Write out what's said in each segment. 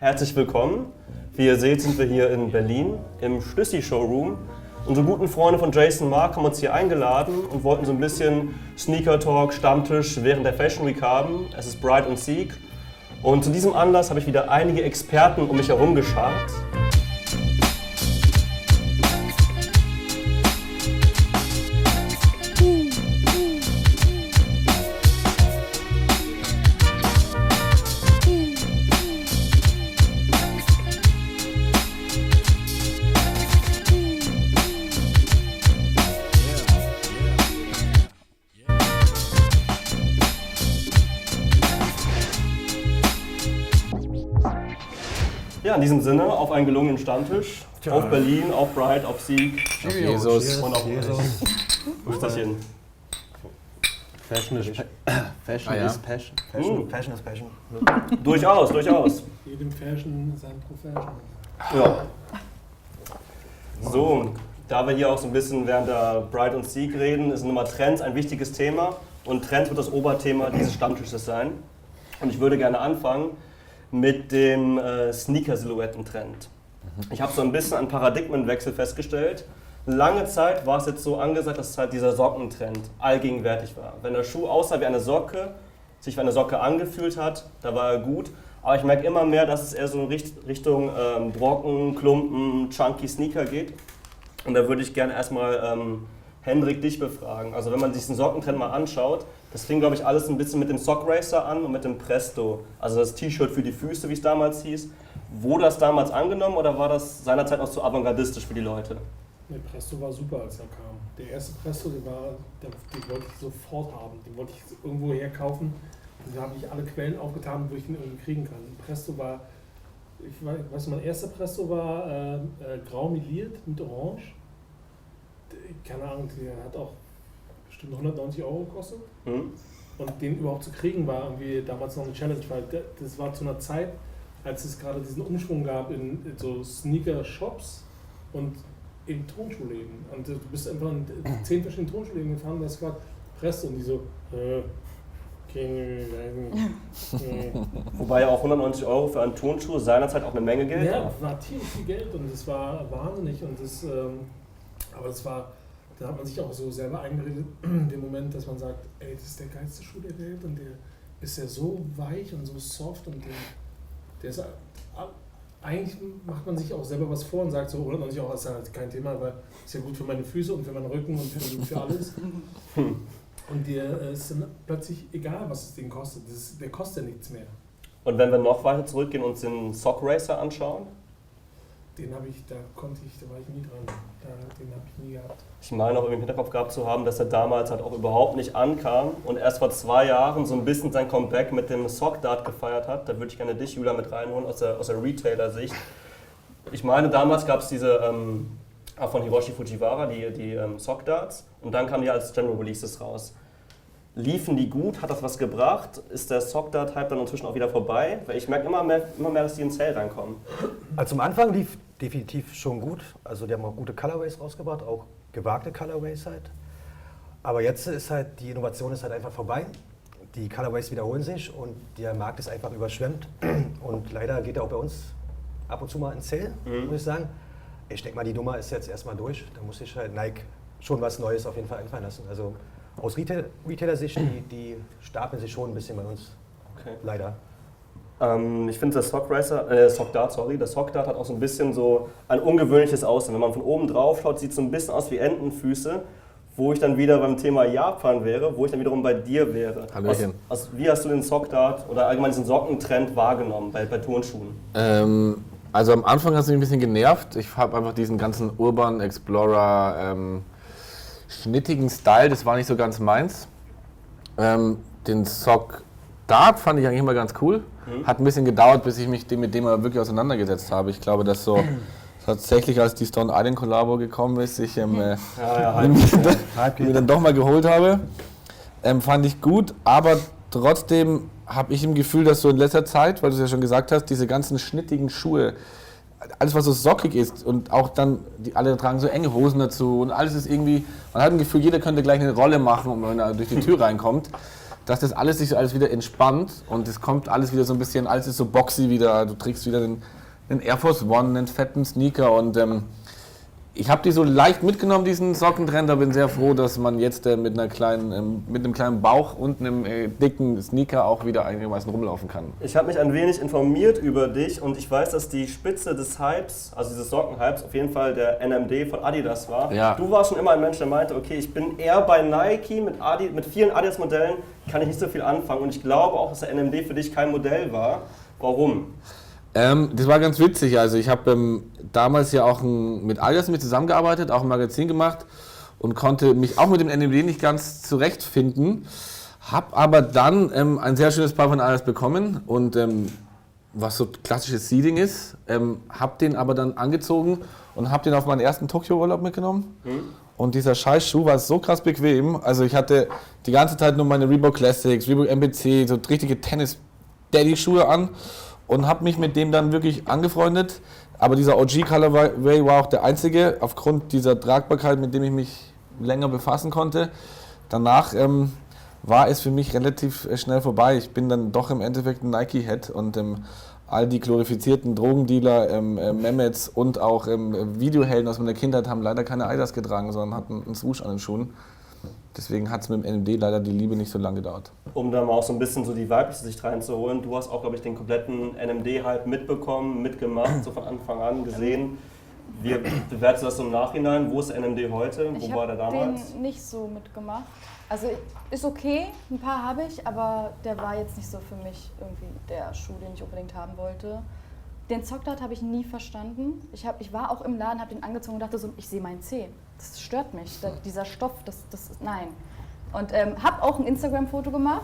Herzlich willkommen. Wie ihr seht, sind wir hier in Berlin im Schlüssi Showroom. Unsere guten Freunde von Jason Mark haben uns hier eingeladen und wollten so ein bisschen Sneaker Talk, Stammtisch während der Fashion Week haben. Es ist Bright und Seek. Und zu diesem Anlass habe ich wieder einige Experten um mich herum geschart. Diesem Sinne, auf einen gelungenen Stammtisch. Auf Berlin, auf Bright, auf Sieg Auf Jesus. und auf Österchen. Fashion is, Fashion Ah, ja. is Passion. Fashion- Fashion is Passion. Durchaus, durchaus. jedem Fashion sein Profession. Ja. So, da wir hier auch so ein bisschen während der Bright und Seek reden, ist Nummer Trends ein wichtiges Thema und Trends wird das Oberthema dieses Stammtisches sein. Und ich würde gerne anfangen mit dem äh, Sneaker-Silhouetten-Trend. Ich habe so ein bisschen einen Paradigmenwechsel festgestellt. Lange Zeit war es jetzt so angesagt, dass halt dieser Sockentrend allgegenwärtig war. Wenn der Schuh aussah wie eine Socke, sich wie eine Socke angefühlt hat, da war er gut. Aber ich merke immer mehr, dass es eher so Richtung ähm, Brocken, Klumpen, Chunky Sneaker geht. Und da würde ich gerne erstmal ähm, Hendrik dich befragen. Also wenn man sich den Sockentrend mal anschaut, das fing glaube ich alles ein bisschen mit dem Sock Racer an und mit dem Presto. Also das T-Shirt für die Füße, wie es damals hieß. Wurde das damals angenommen oder war das seinerzeit noch zu avantgardistisch für die Leute? Der Presto war super, als er kam. Der erste Presto, der war, der, den wollte ich sofort haben. Den wollte ich irgendwo herkaufen. Da habe ich alle Quellen aufgetan, wo ich ihn irgendwie kriegen kann. Presto war, ich weiß, mein erster Presto war äh, äh, grau meliert mit Orange. Der- Keine Ahnung, der hat auch bestimmt 190 Euro gekostet. Hm? Und den überhaupt zu kriegen war irgendwie damals noch eine Challenge, weil das war zu einer Zeit, als es gerade diesen Umschwung gab in, in so Sneaker-Shops und in Tonschuhläden. Und du bist einfach in zehn verschiedenen Tonschuhläden gefahren und hast gerade Presse und die so, äh, keine, weiß nicht. Wobei ja auch 190 Euro für einen Turnschuh seinerzeit auch eine Menge Geld Ja, war. tierisch viel Geld und es war wahnsinnig und das, ähm, aber es war, da hat man sich auch so selber eingeredet, den Moment, dass man sagt, ey, das ist der geilste Schuh der Welt und der ist ja so weich und so soft und der, der ist, a- eigentlich macht man sich auch selber was vor und sagt so, 190 Euro ist ja halt kein Thema, aber ist ja gut für meine Füße und für meinen Rücken und für, für alles. Und dir äh, ist dann plötzlich egal, was es Ding kostet. Das ist, der kostet ja nichts mehr. Und wenn wir noch weiter zurückgehen und uns den Sock Racer anschauen, Den habe ich, da konnte ich, da war ich nie dran. Da, den habe ich nie gehabt. ich meine auch im Hinterkopf gehabt zu haben, dass er damals halt auch überhaupt nicht ankam und erst vor zwei Jahren so ein bisschen sein Comeback mit dem Sock Dart gefeiert hat. Da würde ich gerne dich, Julia, mit reinholen aus der, aus der Retailer-Sicht. Ich meine, damals gab es diese ähm, von Hiroshi Fujiwara, die, die ähm, Sock Darts, und dann kamen die als General Releases raus. Liefen die gut? Hat das was gebracht? Ist der Sock Dart Hype dann inzwischen auch wieder vorbei? Weil ich merke immer mehr, immer mehr, dass die ins Sale reinkommen. Also zum Anfang lief definitiv schon gut. Also die haben auch gute Colorways rausgebracht, auch gewagte Colorways halt. Aber jetzt ist halt, die Innovation ist halt einfach vorbei. Die Colorways wiederholen sich und der Markt ist einfach überschwemmt. Und leider geht er auch bei uns ab und zu mal ins Sale, Mhm. muss ich sagen. Ich denke mal, die Nummer ist jetzt erstmal durch. Da muss sich halt Nike schon was Neues auf jeden Fall einfallen lassen. Also aus Retail- Retailer-Sicht, die, die stapeln sich schon ein bisschen bei uns. Okay. Leider. Ähm, ich finde, der Sock Racer, äh, Sock Dart, sorry, der Sock Dart hat auch so ein bisschen so ein ungewöhnliches Aussehen. Wenn man von oben drauf schaut, sieht es so ein bisschen aus wie Entenfüße, wo ich dann wieder beim Thema Japan wäre, wo ich dann wiederum bei dir wäre. Hallöchen. Aus, aus, wie hast du den Sock Dart oder allgemein diesen Sockentrend wahrgenommen bei, bei Turnschuhen? Ähm, also am Anfang hat es mich ein bisschen genervt. Ich habe einfach diesen ganzen Urban Explorer ähm, schnittigen Style, das war nicht so ganz meins. Ähm, den Sock Dart fand ich eigentlich immer ganz cool. Hat ein bisschen gedauert, bis ich mich dem- mit dem mal wirklich auseinandergesetzt habe. Ich glaube, dass so tatsächlich, als die Stone Island Collabo gekommen ist, ich ähm, äh, Ja, ja, mir, dann, mir dann doch mal geholt habe. Ähm, fand ich gut, aber trotzdem habe ich im Gefühl, dass so in letzter Zeit, weil du es ja schon gesagt hast, diese ganzen schnittigen Schuhe, alles was so sockig ist und auch dann, die alle tragen so enge Hosen dazu und alles ist irgendwie, man hat ein Gefühl, jeder könnte gleich eine Rolle machen, wenn er durch die Tür reinkommt. dass das alles sich so alles wieder entspannt und es kommt alles wieder so ein bisschen, alles ist so boxy wieder. Du trägst wieder den, den Air Force One, einen fetten Sneaker und ähm, ich habe die so leicht mitgenommen, diesen Sockentrend, aber bin sehr froh, dass man jetzt äh, mit, einer kleinen, ähm, mit einem kleinen Bauch und einem äh, dicken Sneaker auch wieder einigermaßen rumlaufen kann. Ich habe mich ein wenig informiert über dich und ich weiß, dass die Spitze des Hypes, also dieses Sockenhypes, auf jeden Fall der NMD von Adidas war. Ja. Du warst schon immer ein Mensch, der meinte, okay, ich bin eher bei Nike, mit, Adi, mit vielen Adidas-Modellen kann ich nicht so viel anfangen und ich glaube auch, dass der NMD für dich kein Modell war. Warum? Ähm, das war ganz witzig. Also ich habe ähm, damals ja auch ein, mit Adidas mit zusammengearbeitet, auch ein Magazin gemacht und konnte mich auch mit dem NMD nicht ganz zurechtfinden. Hab aber dann ähm, ein sehr schönes Paar von Adidas bekommen und ähm, was so klassisches Seeding ist, ähm, hab den aber dann angezogen und hab den auf meinen ersten Tokio-Urlaub mitgenommen. Und dieser Scheißschuh war so krass bequem. Also ich hatte die ganze Zeit nur meine Reebok Classics, Reebok MBC, so richtige Tennis-Daddy-Schuhe an und habe mich mit dem dann wirklich angefreundet. Aber dieser OG Colorway war auch der einzige, aufgrund dieser Tragbarkeit, mit dem ich mich länger befassen konnte. Danach ähm, war es für mich relativ äh, schnell vorbei. Ich bin dann doch im Endeffekt ein Nike-Head und ähm, all die glorifizierten Drogendealer, ähm, äh, Mehmets und auch ähm, Videohelden aus meiner Kindheit haben leider keine Adidas getragen, sondern hatten einen Swoosh an den Schuhen. Deswegen hat es mit dem NMD leider die Liebe nicht so lange gedauert. Um da mal auch so ein bisschen so die weibliche Sicht reinzuholen, du hast auch, glaube ich, den kompletten NMD-Hype mitbekommen, mitgemacht, so von Anfang an gesehen. Wie bewertest du das so im Nachhinein? Wo ist der NMD heute? Wo Ich war der habe damals? den nicht so mitgemacht. Also ist okay, ein paar habe ich, aber der war jetzt nicht so für mich irgendwie der Schuh, den ich unbedingt haben wollte. Den Zockdart habe ich nie verstanden. Ich, hab, ich war auch im Laden, habe den angezogen und dachte so, ich sehe meinen Zeh. Das stört mich. Da, dieser Stoff, das, das ist, nein. Und ähm, habe auch ein Instagram-Foto gemacht,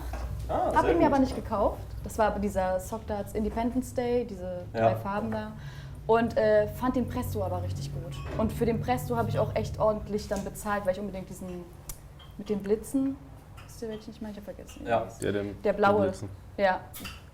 Ah, habe ihn mir gut. aber nicht gekauft. Das war aber dieser Sockdarts Independence Day, diese Ja. drei Farben da. Und äh, fand den Presto aber richtig gut. Und für den Presto habe ich auch echt ordentlich dann bezahlt, weil ich unbedingt diesen mit den Blitzen, wisst ihr welchen ich meine? Ich habe vergessen. Ja. der. Der, dem, Der blaue. Ja,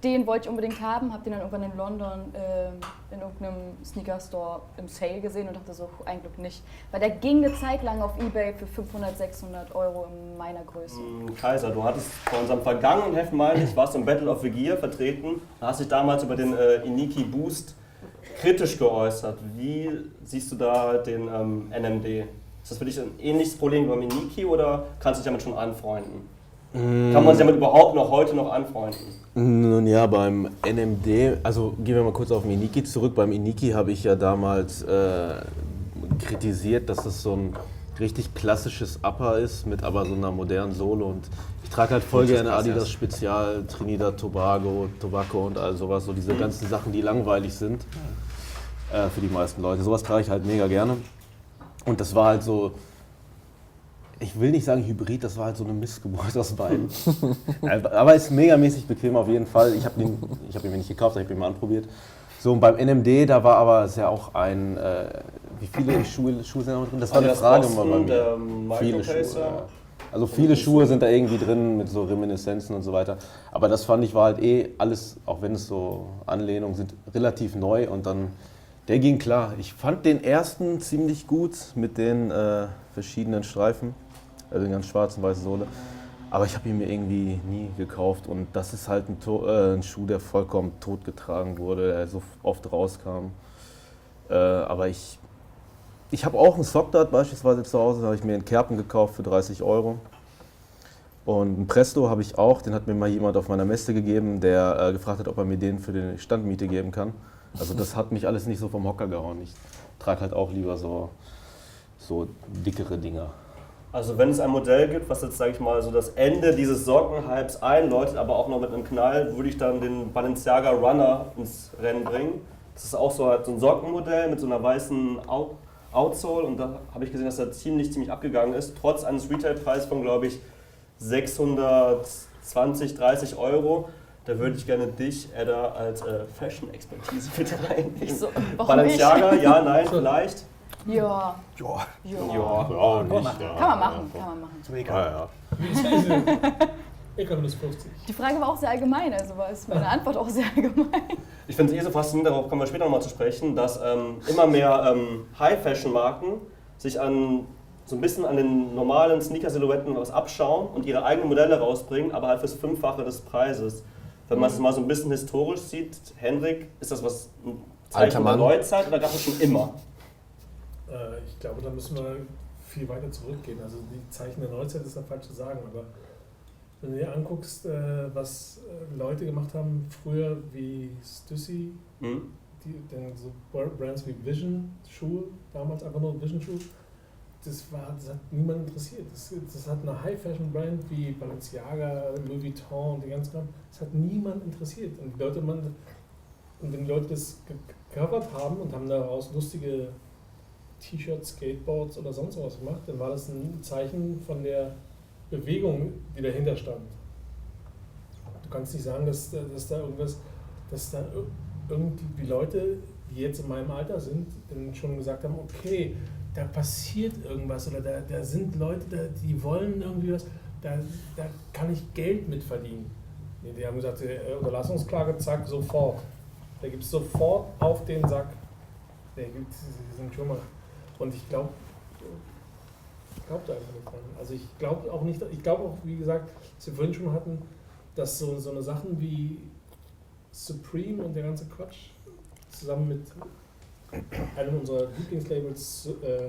den wollte ich unbedingt haben, habe den dann irgendwann in London ähm, in irgendeinem Sneaker-Store im Sale gesehen und dachte so, ein Glück nicht. Weil der ging eine Zeit lang auf Ebay für 500, 600 Euro in meiner Größe. Mm, Kaiser, du hattest bei unserem vergangenen Heft, meine ich, warst im Battle of the Gear vertreten, hast dich damals über den äh, Iniki Boost kritisch geäußert. Wie siehst du da den ähm, NMD? Ist das für dich ein ähnliches Problem wie beim Iniki oder kannst du dich damit schon anfreunden? Kann man sich damit überhaupt noch heute noch anfreunden? Nun ja, beim NMD, also gehen wir mal kurz auf den Iniki zurück. Beim Iniki habe ich ja damals äh, kritisiert, dass das so ein richtig klassisches Upper ist, mit aber so einer modernen Sohle. Und ich trage halt voll gerne Adidas Spezial, Trinidad Tobago, Tobacco und all sowas. So diese ganzen Sachen, die langweilig sind äh, für die meisten Leute. Sowas trage ich halt mega gerne. Und das war halt so, ich will nicht sagen Hybrid, das war halt so eine Missgeburt aus beiden. Aber ist megamäßig bequem auf jeden Fall. Ich habe ihn, ich hab ihn mir nicht gekauft, ich habe ihn mal anprobiert. So, und beim NMD, da war aber ist ja auch ein, äh, wie viele Schuhe, Schuhe sind da drin? Das war eine Adidas Frage Boston, mal bei mir. der Viele Schuhe, ja. Also viele Schuhe sind da irgendwie drin mit so Reminiszenzen und so weiter. Aber das fand ich war halt eh alles, auch wenn es so Anlehnungen sind, relativ neu und dann, der ging klar. Ich fand den ersten ziemlich gut mit den äh, verschiedenen Streifen, also den ganz schwarzen, weißen Sohle. Aber ich habe ihn mir irgendwie nie gekauft und das ist halt ein, äh, ein Schuh, der vollkommen totgetragen wurde, der so oft rauskam. Äh, aber ich ich habe auch einen Sockdart beispielsweise zu Hause, da habe ich mir einen Kerpen gekauft für 30 Euro. Und einen Presto habe ich auch, den hat mir mal jemand auf meiner Messe gegeben, der äh, gefragt hat, ob er mir den für die Standmiete geben kann. Also das hat mich alles nicht so vom Hocker gehauen. Ich trage halt auch lieber so, so dickere Dinger. Also wenn es ein Modell gibt, was jetzt, sage ich mal, so das Ende dieses Sockenhypes einläutet, aber auch noch mit einem Knall, würde ich dann den Balenciaga Runner ins Rennen bringen. Das ist auch so, halt so ein Sockenmodell mit so einer weißen Out Outsole und da habe ich gesehen, dass er ziemlich, ziemlich abgegangen ist, trotz eines Retailpreises von, glaube ich, 620, 30 Euro. Da würde ich gerne dich, Edda, als äh, Fashion-Expertise mit reinnehmen. Ich so, Balenciaga, ja, nein, vielleicht. Ja, Ja, ja. Ja. Ja, nicht. Kann man machen, kann man machen. ist mir egal. Glaube, das 50. Die Frage war auch sehr allgemein, also war es meine Antwort auch sehr allgemein. Ich finde es eh so faszinierend, darauf kommen wir später nochmal zu sprechen, dass ähm, immer mehr ähm, High-Fashion-Marken sich an so ein bisschen an den normalen Sneaker-Silhouetten was abschauen und ihre eigenen Modelle rausbringen, aber halt fürs Fünffache des Preises. Wenn man es mal so ein bisschen historisch sieht, Henrik, ist das was ein Zeichen Alter der Mann. Neuzeit oder gab es schon immer? Äh, ich glaube, da müssen wir viel weiter zurückgehen. Also die Zeichen der Neuzeit ist ja falsch zu sagen, aber wenn du dir anguckst, äh, was äh, Leute gemacht haben früher wie Stussy, Hm? die, dann so Brands wie Vision Schuhe, damals einfach nur Vision Schuhe, das, war, das hat niemand interessiert. Das, das hat eine High-Fashion-Brand wie Balenciaga, Louis Vuitton und die ganzen Kram, das hat niemand interessiert. Und die Leute, man, und wenn die Leute das ge- gecovert haben und haben daraus lustige T-Shirts, Skateboards oder sonst was gemacht, dann war das ein Zeichen von der Bewegung, die dahinter stand. Du kannst nicht sagen, dass, dass da irgendwas, dass da ir- irgendwie Leute, die jetzt in meinem Alter sind, dann schon gesagt haben, okay, da passiert irgendwas oder da, da sind Leute, da, die wollen irgendwie was, da, da kann ich Geld mit verdienen. Nee, die haben gesagt, äh, Unterlassungsklage, zack, sofort. Da gibt es sofort auf den Sack. Der gibt sind schon mal. Und ich glaube, ich glaube da einfach nicht dran. Also ich glaube auch nicht, ich glaube auch, wie gesagt, was wir vorhin schon hatten, dass so, so eine Sachen wie Supreme und der ganze Quatsch zusammen mit einem unserer Lieblingslabels äh,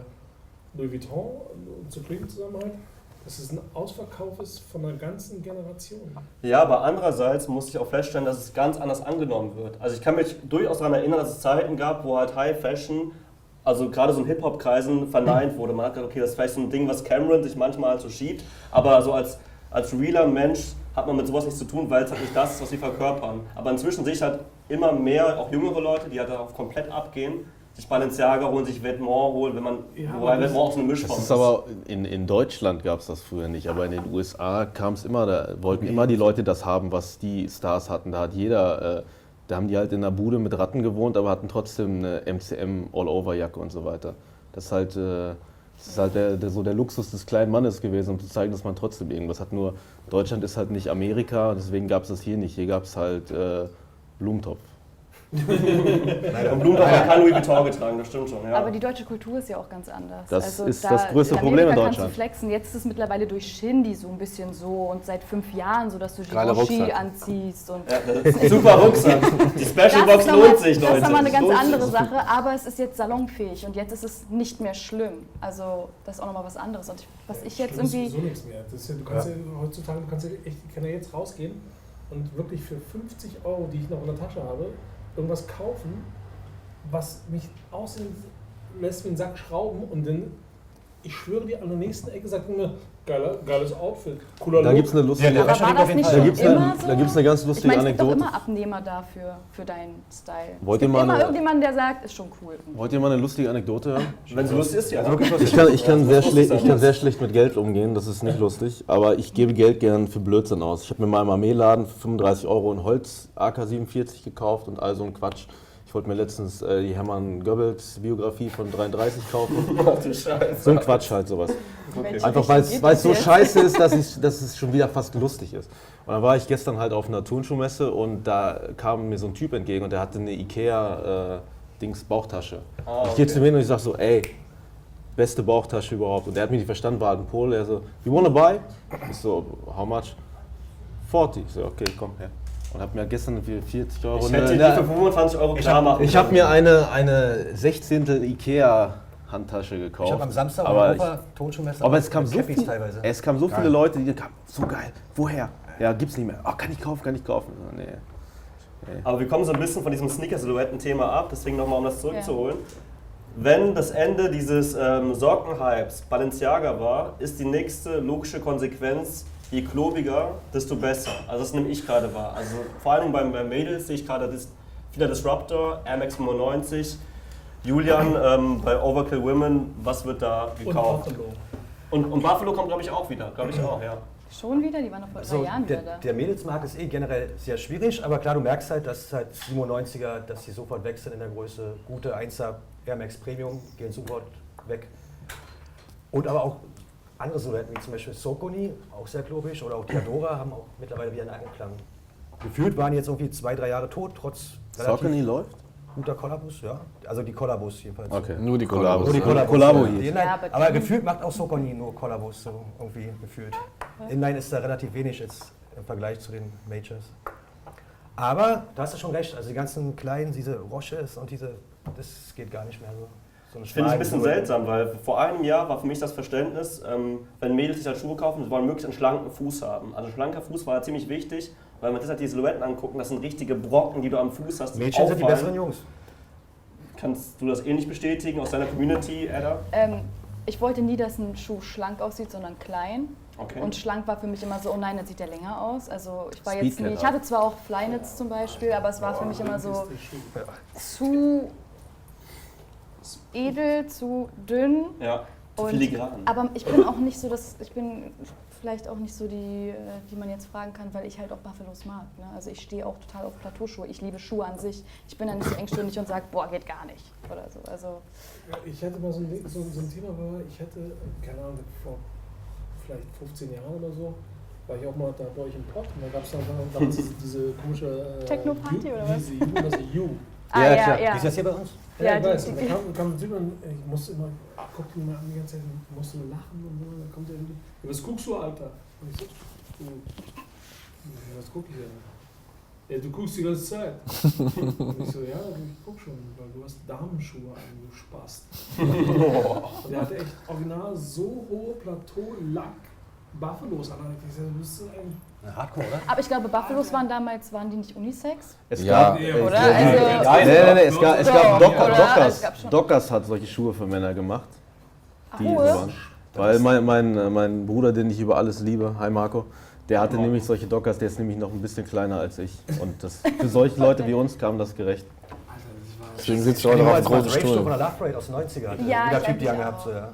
Louis Vuitton und Supreme zusammen halt, dass es ein Ausverkauf ist von einer ganzen Generation. Ja, aber andererseits muss ich auch feststellen, dass es ganz anders angenommen wird. Also ich kann mich durchaus daran erinnern, dass es Zeiten gab, wo halt High Fashion, also gerade so in Hip-Hop-Kreisen verneint wurde. Man hat gedacht, okay, das ist vielleicht so ein Ding, was Cameron sich manchmal halt so schiebt, aber so als, als realer Mensch hat man mit sowas nichts zu tun, weil es halt nicht das ist, was sie verkörpern. Aber inzwischen sehe ich halt immer mehr, auch jüngere Leute, die halt darauf komplett abgehen, sich Balenciaga holen, sich Vetements holen, wenn man, Ja, wobei Vetements auch so eine Mischform Das ist aber, in, in Deutschland gab es das früher nicht, aber in den USA kam es immer, da wollten immer die Leute das haben, was die Stars hatten. Da hat jeder, äh, da haben die halt in einer Bude mit Ratten gewohnt, aber hatten trotzdem eine MCM All-Over-Jacke und so weiter. Das ist halt, äh, das ist halt der, der, so der Luxus des kleinen Mannes gewesen, um zu zeigen, dass man trotzdem irgendwas hat. Nur Deutschland ist halt nicht Amerika, deswegen gab es das hier nicht. Hier gab es halt äh, Blumentopf. Und Blumentopf hat kein Louis Vuitton getragen, das stimmt schon. Ja. Aber die deutsche Kultur ist ja auch ganz anders. Das also ist da, das größte in Problem in Deutschland. Kannst du flexen. Jetzt ist es mittlerweile durch Shindy so ein bisschen so und seit fünf Jahren so, dass du Givenchy Rucksack. anziehst. Und Ja, super Rucksack. Die Special Box lohnt sich, Leute. Das ist nochmal eine ganz andere Sache, aber es ist jetzt salonfähig und jetzt ist es nicht mehr schlimm. Also das ist auch nochmal was anderes. Und ich, was ich jetzt irgendwie... sowieso nichts mehr. Das ist ja, du kannst ja. heutzutage, du kannst ja echt, ich kann ja jetzt rausgehen und wirklich für 50 Euro, die ich noch in der Tasche habe, irgendwas kaufen, was mich aussehen lässt wie ein Sack Schrauben und dann, ich schwöre dir, an der nächsten Ecke sagt mir, geiler, geiles Outfit, cooler Da Look. gibt es eine lustige, der Aber war das nicht da gibt's eine, so? da gibt's eine ganz Ich lustige meine, es gibt doch Anekdote. immer Abnehmer dafür, für deinen Style. Wollt es ihr gibt mal immer eine- irgendjemanden, der sagt, ist schon cool. Wollt ihr mal eine lustige Anekdote hören? Wenn sie lustig ist, ja. Ich kann, ich, kann Ja, sehr schlecht, ich kann sehr schlecht mit Geld umgehen, das ist nicht lustig, aber ich gebe Geld gern für Blödsinn aus. Ich habe mir mal im Armeeladen für 35 Euro ein Holz AK-47 gekauft und all so ein Quatsch. Ich wollte mir letztens äh, die Hermann Goebbels Biografie von 33 kaufen. Ach du Scheiße. So ein Quatsch halt sowas. Welche Einfach weil es so scheiße ist, dass, ich, dass es schon wieder fast lustig ist. Und dann war ich gestern halt auf einer Turnschuhmesse und da kam mir so ein Typ entgegen und der hatte eine Ikea-Dings Bauchtasche. Ah, Ich gehe okay. zu mir und ich sag so, ey, beste Bauchtasche überhaupt. Und der hat mich nicht verstanden, war halt ein Pole. Er so, you wanna buy? Ich so, how much? 40. Ich so, okay, komm her. Und hab mir gestern für 40 Euro Ich hätte eine- die für 25 Euro Ich klar hab- machen ich habe können. mir eine, eine 16. Ikea Handtasche gekauft. Ich habe am Samstag aber Europa Tonschuhmesser. aber es kam so, viel, teilweise. es kam so Geil. viele Leute, die kamen, so geil, woher? Ja, gibt's nicht mehr. Oh, kann ich kaufen, kann ich kaufen. So, Nee. Aber wir kommen so ein bisschen von diesem Sneaker-Silhouetten-Thema ab, deswegen nochmal, um das zurückzuholen. Wenn das Ende dieses ähm, Sockenhypes Balenciaga war, ist die nächste logische Konsequenz, je klobiger, desto besser. Also das nehme ich gerade wahr. Also vor allem beim, bei Mädels sehe ich gerade das, wieder Disruptor, Air Max 95. Julian, ähm, bei Overkill Women, was wird da und gekauft? Buffalo. Und, und Buffalo kommt, glaube ich, auch wieder. Glaube ich auch, ja. Schon wieder? Die waren noch vor drei So, Jahren wieder der, da. der Mädelsmarkt ist eh generell sehr schwierig, aber klar, du merkst halt, dass halt 97er, dass die sofort weg sind in der Größe. Gute 1er Air Max Premium gehen sofort weg. Und aber auch andere Silhouetten, wie zum Beispiel Soconi, auch sehr klobisch, oder auch Diadora haben auch mittlerweile wieder einen Anklang. Gefühlt waren die jetzt irgendwie zwei, drei Jahre tot, trotz relativ- Saucony läuft? guter Kollabus, ja. Also die Kollabus jedenfalls. Okay. Nur die. Kollabos. Nur die Kollabos. Kollabo ja. hier. Ja, aber gefühlt macht auch Soconi nur Kollabos, so irgendwie gefühlt. Inline ist da relativ wenig jetzt im Vergleich zu den Majors. Aber da hast du schon recht, also die ganzen kleinen, diese Roches und diese, das geht gar nicht mehr so. So Ich finde es ein bisschen seltsam, weil vor einem Jahr war für mich das Verständnis, ähm, wenn Mädels sich halt Schuhe kaufen, sie wollen möglichst einen schlanken Fuß haben. Also schlanker Fuß war ja ziemlich wichtig, weil man das halt die Silhouetten angucken, das sind richtige Brocken, die du am Fuß hast. die Mädchen sind die besseren Jungs. Kannst du das ähnlich bestätigen aus deiner Community, Ada? Ähm, ich wollte nie, dass ein Schuh schlank aussieht, sondern klein. Okay. Und schlank war für mich immer so, oh nein, dann sieht der länger aus. Also ich war jetzt Speedcat nie, ich hatte zwar auch Flyknits zum Beispiel, aber es war für mich immer so zu edel, zu dünn. Ja, zu Und- filigran. Aber ich bin auch nicht so, dass ich bin vielleicht auch nicht so die, äh, die man jetzt fragen kann, weil ich halt auch Buffalos mag. Ne? Also ich stehe auch total auf Plateauschuhe. Ich liebe Schuhe an sich. Ich bin dann nicht so engstirnig und sage, boah, geht gar nicht oder so. Also Ja, Ich hatte mal so ein, so, so ein Thema, war, ich hatte, keine Ahnung, vor vielleicht 15 Jahren oder so, war ich auch mal da bei euch im Pott und da gab es dann damals diese, diese komische äh, Techno-Party oder was? Diese U, also U. ah, Ja, ja, klar. ja. Ist das hier bei uns? Ja, Ja, ich die- weiß. die- Und da kam, kam ich musste immer, guckte ihn mal an die ganze Zeit und musste lachen und so. Dann kommt er irgendwie, ja, was guckst du, Alter? Und ich so, du, ja, was guck ich denn? Ja, du guckst die ganze Zeit. und ich so, ja, ich guck schon, weil du hast Damenschuhe an, du Spast. und er hatte echt original so hohe Plateau-Lack. Buffalos an. Ich so, du bist ein Hardcore, oder? Aber ich glaube, Buffalos waren damals, waren die nicht Unisex? Es Ja, gab, oder? Also- Nein, nee, nee, nee, es gab, es gab? Dockers. Schon- Dockers hat solche Schuhe für Männer gemacht. Die Ach, waren. Weil mein, mein, äh, mein Bruder, den ich über alles liebe, hi Marco, der hatte nämlich solche Dockers, der ist nämlich noch ein bisschen kleiner als ich. Und das, für solche Leute wie uns kam das gerecht. Alter, das war. Deswegen sitzt du Ich auch noch auf mal großen Rave Show von Stuhl. der Love Parade aus den 90ern. hatte. Ja, ich Typ die angehabt. So, ja.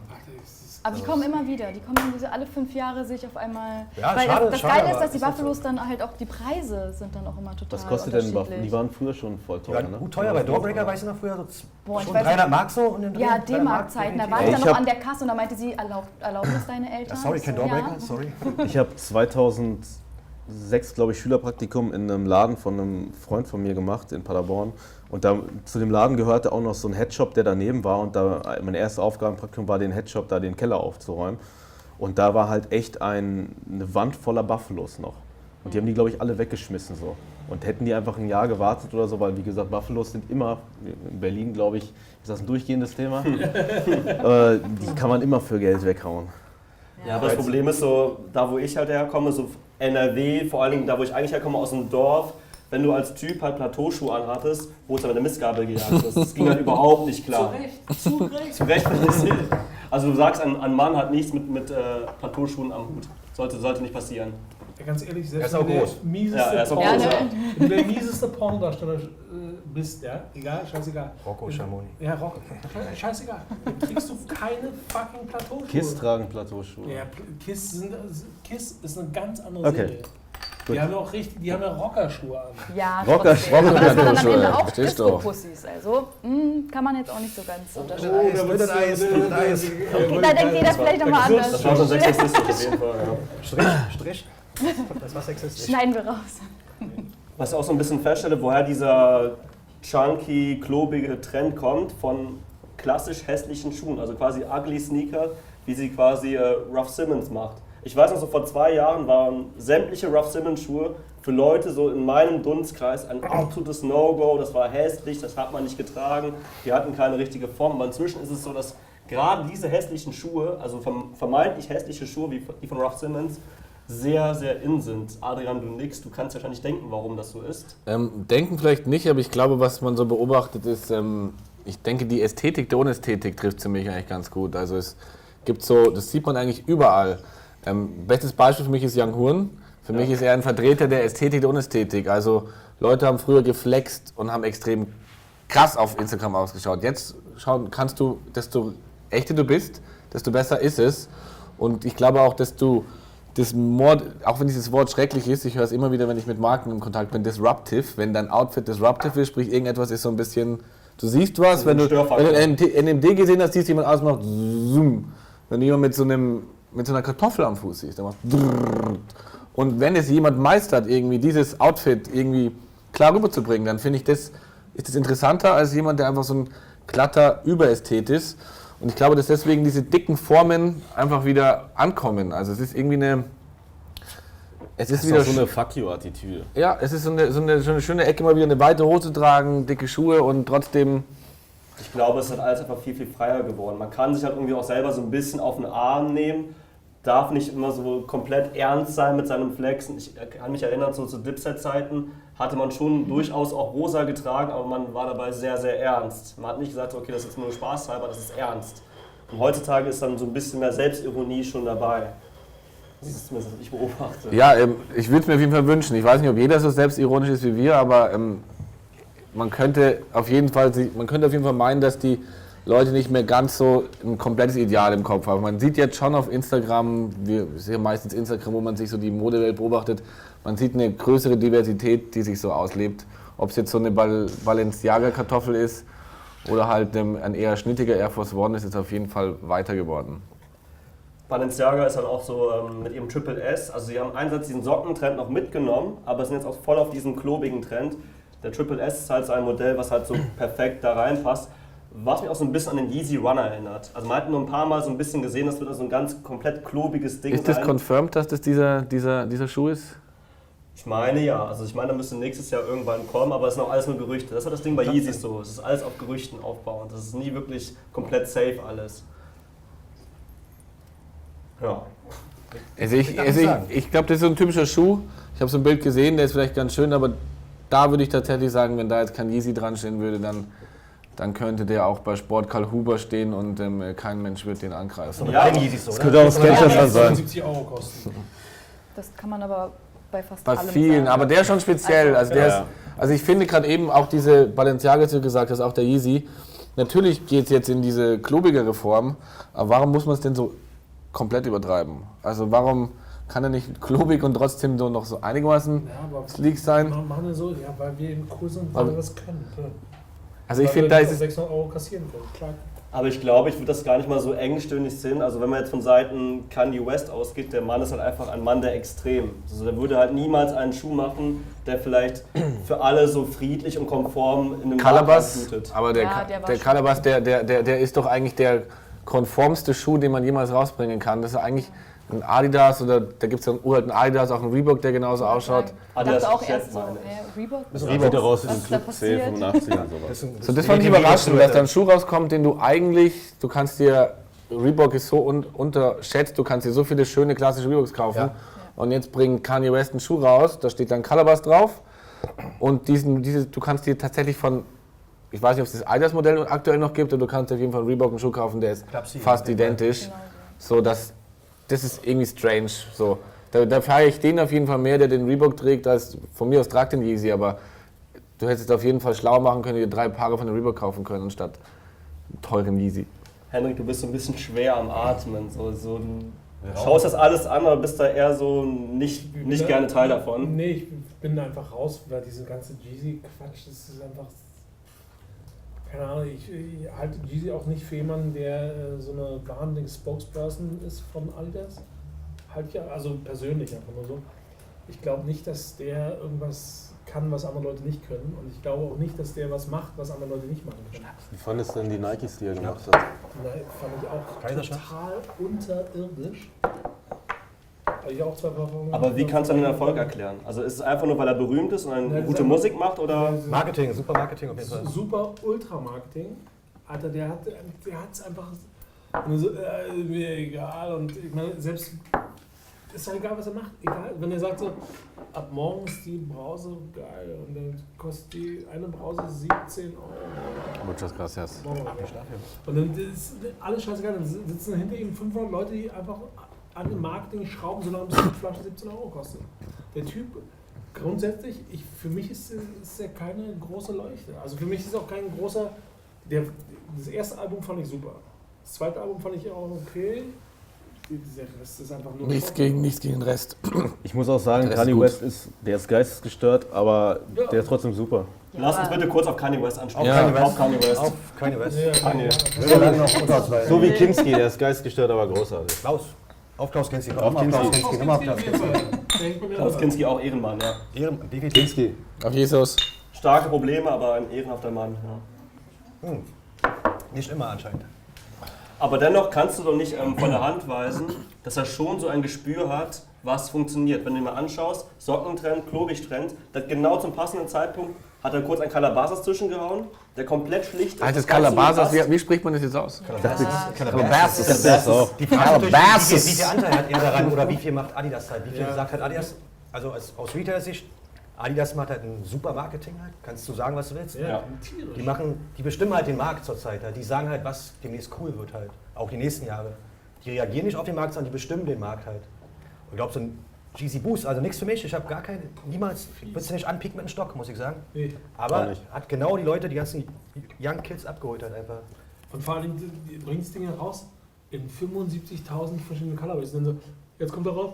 Das Aber die kommen immer wieder. Die kommen so alle fünf Jahre sich auf einmal. Ja, weil schade, das, das Geile ist, dass die halt Buffalos dann halt auch die Preise sind dann auch immer total Was kostet denn ein Buff? unterschiedlich. Die waren früher schon voll teuer, waren ne? gut teuer, bei Doorbreaker weiß ich noch früher so Boah, ich schon weiß 300 nicht. Mark so um den. Ja, 300 Mark, D-Mark-Zeiten. Da war ich dann ich noch an der Kasse und da meinte sie, erlaubt, erlaubt es deine Eltern? Ja, sorry, kein Ich Doorbreaker, ja. sorry. Ich habe 2006, glaube ich, Schülerpraktikum in einem Laden von einem Freund von mir gemacht in Paderborn. Und da, zu dem Laden gehörte auch noch so ein Headshop, der daneben war. Und da, meine erste Aufgabe im Praktikum war, den Headshop da den Keller aufzuräumen. Und da war halt echt ein, eine Wand voller Buffalos noch. Und die haben die, glaube ich, alle weggeschmissen so. Und hätten die einfach ein Jahr gewartet oder so, weil wie gesagt, Buffalos sind immer, in Berlin glaube ich, ist das ein durchgehendes Thema. äh, die kann man immer für Geld weghauen. Ja, aber das Problem ist so, da wo ich halt herkomme, so NRW, vor allen Dingen da wo ich eigentlich herkomme, aus dem Dorf, wenn du als Typ halt Plateauschuhe anhattest, wurdest du mit der Mistgabel gejagt. Das, das ging halt überhaupt nicht klar. Zu Recht. Zu Recht. Also du sagst, ein, ein Mann hat nichts mit, mit äh, Plateauschuhen am Hut. Sollte, sollte nicht passieren. Ja, ganz ehrlich, selbst ist wenn du der mieseste Ja, er ist Ja, groß. ne? Du der mieseste Pornodarsteller äh, bist, ja, egal, scheißegal. Rocco Schamoni. Ja, Rock, scheißegal. Dann kriegst du keine fucking Plateauschuhe. Kiss tragen Plateauschuhe. Ja, Kiss, sind, Kiss ist eine ganz andere Okay. Serie. Die haben auch richtig, die haben ja Rockerschuhe an. Ja, Rocker- trotzdem. Aber das waren dann am Ende auch? Disco-Pussys. Also mh, kann man jetzt auch nicht so ganz unterscheiden. Eis, dünnes Eis, dünnes Eis. Da denkt jeder vielleicht nochmal anders. Das war schon sexistisch auf jeden Fall. Strich, Strich. Das war sexistisch. Schneiden wir raus. Was ich auch so ein bisschen feststelle, woher dieser chunky, klobige Trend kommt von klassisch hässlichen Schuhen, also quasi ugly Sneaker, wie sie quasi äh, Ruff Simmons macht. Ich weiß noch, so vor zwei Jahren waren sämtliche Ruff Simmons Schuhe für Leute so in meinem Dunstkreis ein absolutes No-Go, das war hässlich, das hat man nicht getragen, die hatten keine richtige Form. Aber inzwischen ist es so, dass gerade diese hässlichen Schuhe, also verm- vermeintlich hässliche Schuhe wie die von Ruff Simmons, sehr, sehr in sind. Adrian, du nix, du kannst wahrscheinlich denken, warum das so ist. Ähm, denken vielleicht nicht, aber ich glaube, was man so beobachtet ist, ähm, ich denke, die Ästhetik der Unästhetik trifft für mich eigentlich ganz gut. Also es gibt so, das sieht man eigentlich überall. Ähm, bestes Beispiel für mich ist Young Horn. Für mich ist er ein Vertreter der Ästhetik der Unästhetik. Also Leute haben früher geflext und haben extrem krass auf Instagram ausgeschaut. Jetzt schauen kannst du, desto echter du bist, desto besser ist es. Und ich glaube auch, dass du das Mord, auch wenn dieses Wort schrecklich ist, ich höre es immer wieder, wenn ich mit Marken in Kontakt bin, disruptive, wenn dein Outfit disruptive ist, sprich irgendetwas ist so ein bisschen, du siehst was, wenn du, wenn du NMD gesehen hast, siehst jemand aus, macht zoom. Wenn du jemand mit so einem, mit so einer Kartoffel am Fuß siehst. Und wenn es jemand meistert, irgendwie dieses Outfit irgendwie klar rüberzubringen, dann finde ich das ist es interessanter als jemand, der einfach so ein glatter Überästhet ist. Und ich glaube, dass deswegen diese dicken Formen einfach wieder ankommen. Also es ist irgendwie eine. Es ist Das ist wieder so eine Fuck you-Attitüde. ja, es ist so eine, so, eine, so eine schöne Ecke, mal wieder eine weite Hose tragen, dicke Schuhe und trotzdem. Ich glaube, es halt alles einfach viel, viel freier geworden. Man kann sich halt irgendwie auch selber so ein bisschen auf den Arm nehmen, darf nicht immer so komplett ernst sein mit seinem Flexen. Ich kann mich erinnern, so zu Dipset-Zeiten hatte man schon durchaus auch rosa getragen, aber man war dabei sehr, sehr ernst. Man hat nicht gesagt, okay, das ist nur Spaß halber, das ist ernst. Und heutzutage ist dann so ein bisschen mehr Selbstironie schon dabei. Das ist zumindest, was ich beobachte. Ja, ähm, ich würde es mir auf jeden Fall wünschen. Ich weiß nicht, ob jeder so selbstironisch ist wie wir, aber ähm, man könnte auf jeden Fall, man könnte auf jeden Fall meinen, dass die Leute nicht mehr ganz so ein komplettes Ideal im Kopf haben. Man sieht jetzt schon auf Instagram, wir sehen meistens Instagram, wo man sich so die Modewelt beobachtet, man sieht eine größere Diversität, die sich so auslebt. Ob es jetzt so eine Bal Balenciaga-Kartoffel ist oder halt ein eher schnittiger Air Force One, ist jetzt auf jeden Fall weiter geworden. Balenciaga ist halt auch so ähm, mit ihrem Triple S, also sie haben einerseits diesen Sockentrend noch mitgenommen, aber sind jetzt auch voll auf diesen klobigen Trend. Der Triple S ist halt so ein Modell, was halt so perfekt da reinpasst, was mich auch so ein bisschen an den Yeezy Runner erinnert. Also man hat nur ein paar Mal so ein bisschen gesehen, das wird so ein ganz komplett klobiges Ding Ist das sein. confirmed, dass das dieser, dieser, dieser Schuh ist? Ich meine ja, also ich meine, da müsste nächstes Jahr irgendwann kommen, aber es sind auch alles nur Gerüchte. Das ist halt das Ding bei Yeezys so, es ist alles auf Gerüchten aufbauend, das ist nie wirklich komplett safe alles. Ja. Also ich, also ich ich glaube, das ist so ein typischer Schuh. Ich habe so ein Bild gesehen, der ist vielleicht ganz schön, aber da würde ich tatsächlich sagen, wenn da jetzt kein Yeezy dran stehen würde, dann, dann könnte der auch bei Sport Karl Huber stehen und ähm, kein Mensch wird den angreifen. Ja, Yeezys, Das könnte auch ein Skechers dann sein. 70 Euro kosten. Das kann man aber bei fast Bei allem vielen, sagen. aber der ist schon speziell. Also, der Ja. ist, also ich finde gerade eben auch diese Balenciaga, die du gesagt hast, auch der Yeezy, natürlich geht es jetzt in diese klobigere Form, aber warum muss man es denn so komplett übertreiben? Also warum kann er nicht klobig und trotzdem so noch so einigermaßen Ja, sleek sein? machen machen wir so, ja, weil wir eben cool sind, weil wir das können. Ja. Also ich finde, da ist es 600 Euro kassieren können, klar. Aber ich glaube, ich würde das gar nicht mal so engstirnig sehen. Also wenn man jetzt von Seiten Kanye West ausgeht, der Mann ist halt einfach ein Mann der Extrem. Also der würde halt niemals einen Schuh machen, der vielleicht für alle so friedlich und konform in einem Calabas, aber der, Ja, der der Calabas, der, der, der, der ist doch eigentlich der konformste Schuh, den man jemals rausbringen kann. Das ist eigentlich ein Adidas oder da gibt es einen uralten Adidas, auch einen Reebok, der genauso ausschaut. Adidas auch ist erst jetzt so, hä, Reebok? Das sieht raus wie Was ein ist da Club passiert? 1085 und sowas. So, das fand ich überraschend, dass da ein. Schuh rauskommt, den du eigentlich, du kannst dir, Reebok ist so un, unterschätzt, du kannst dir so viele schöne klassische Reeboks kaufen. Ja. Und jetzt bringt Kanye West einen Schuh raus, da steht dann Calabas drauf. Und diesen, diese, du kannst dir tatsächlich von, ich weiß nicht, ob es das Adidas-Modell aktuell noch gibt, aber du kannst dir auf jeden Fall einen Reebok einen Schuh kaufen, der ist fast identisch. Genau So, das, das ist irgendwie strange. So. Da, da feiere ich den auf jeden Fall mehr, der den Reebok trägt, als von mir aus tragt den Yeezy, aber du hättest es auf jeden Fall schlau machen können, dir drei Paare von den Reebok kaufen können, anstatt einen teuren Yeezy. Henrik, du bist so ein bisschen schwer am Atmen. So, so, du schaust das alles an, aber bist da eher so nicht, nicht Ja, gerne Teil davon. Nee, ich bin da einfach raus, weil diese ganze Jeezy-Quatsch, das ist einfach. Keine Ahnung, ich, ich halte Jeezy auch nicht für jemanden, der äh, so eine wahnsinnige Spokesperson ist von Adidas. Halt ja, also persönlich einfach nur so. Ich glaube nicht, dass der irgendwas kann, was andere Leute nicht können. Und ich glaube auch nicht, dass der was macht, was andere Leute nicht machen können. Wie fandest du denn die Nikes, die er gemacht hat? Nein, fand ich auch total unterirdisch. Habe ich auch zwei Erfahrungen Aber wie kannst du den Erfolg erklären? Also ist es einfach nur, weil er berühmt ist und eine Nein, gute Musik macht oder? Marketing, super Marketing auf jeden Fall. Super Ultramarketing. Alter, der hat der hat's einfach so, äh, mir egal. Und ich meine, selbst ist doch egal, was er macht. Egal, wenn er sagt so, ab morgen ist die Brause geil und dann kostet die eine Brause 17 Euro. Muchas gracias. Und dann ist alles scheißegal. Dann sitzen hinter ihm 500 Leute, die einfach an dem Marketing schrauben, solange bis die Flasche 17 Euro kostet. Der Typ, grundsätzlich, ich, für mich ist, ist er keine große Leuchte. Also für mich ist auch kein großer. Der, das erste Album fand ich super. Das zweite Album fand ich auch okay. Der Rest ist einfach nur. Nichts gegen, nichts gegen den Rest. Ich muss auch sagen, Kanye gut. West ist, der ist geistesgestört, aber Ja. der ist trotzdem super. Lass uns bitte kurz auf Kanye West ansprechen. Auf Ja. Kanye West. Auf Kanye West. Auf Kanye West. Ja, Kanye. So wie Kinski, der ist geistesgestört, aber großartig. Klaus. Auf Klaus Kinski. Auf Nochmal Klaus Kinski. Kinski. Nochmal auf Klaus Kinski. Klaus Kinski auch Ehrenmann, ja. Ehren- definitiv. Kinski. Auf Jesus. starke Probleme, aber ein ehrenhafter Mann. Ja. Nicht immer anscheinend. Aber dennoch kannst du doch nicht ähm, von der Hand weisen, dass er schon so ein Gespür hat, was funktioniert. Wenn du dir mal anschaust, Sockentrend, Klobig-Trend, hat genau zum passenden Zeitpunkt hat er kurz ein Calabasas zwischengehauen, der komplett schlicht das Ganze Calabasas, wie, wie spricht man das jetzt aus? Calabasas. Das ist auch. Die Frage ist natürlich, wie, Calabasas. viel, wie viel Anteil hat er daran oder wie viel macht Adidas halt? Wie viel sagt halt Adidas? Also als, aus Retailer-Sicht, Adidas macht halt ein super Marketing halt. Kannst du sagen, was du willst? Ja. Die machen, die bestimmen halt den Markt zurzeit. Halt. Die sagen halt, was demnächst cool wird halt. Auch die nächsten Jahre. Die reagieren nicht auf den Markt, sondern die bestimmen den Markt halt. Und ich glaube, so ein GC Boost, also nichts für mich. Ich habe gar keinen, niemals, würdest du nicht anpieken mit einem Stock, muss ich sagen. Nee. Aber hat genau die Leute, die ganzen Young Kids abgeholt halt einfach. Und vor allem, die, die bringen das Ding raus in 75.000 verschiedene Colorways. Und dann so, jetzt kommt er raus,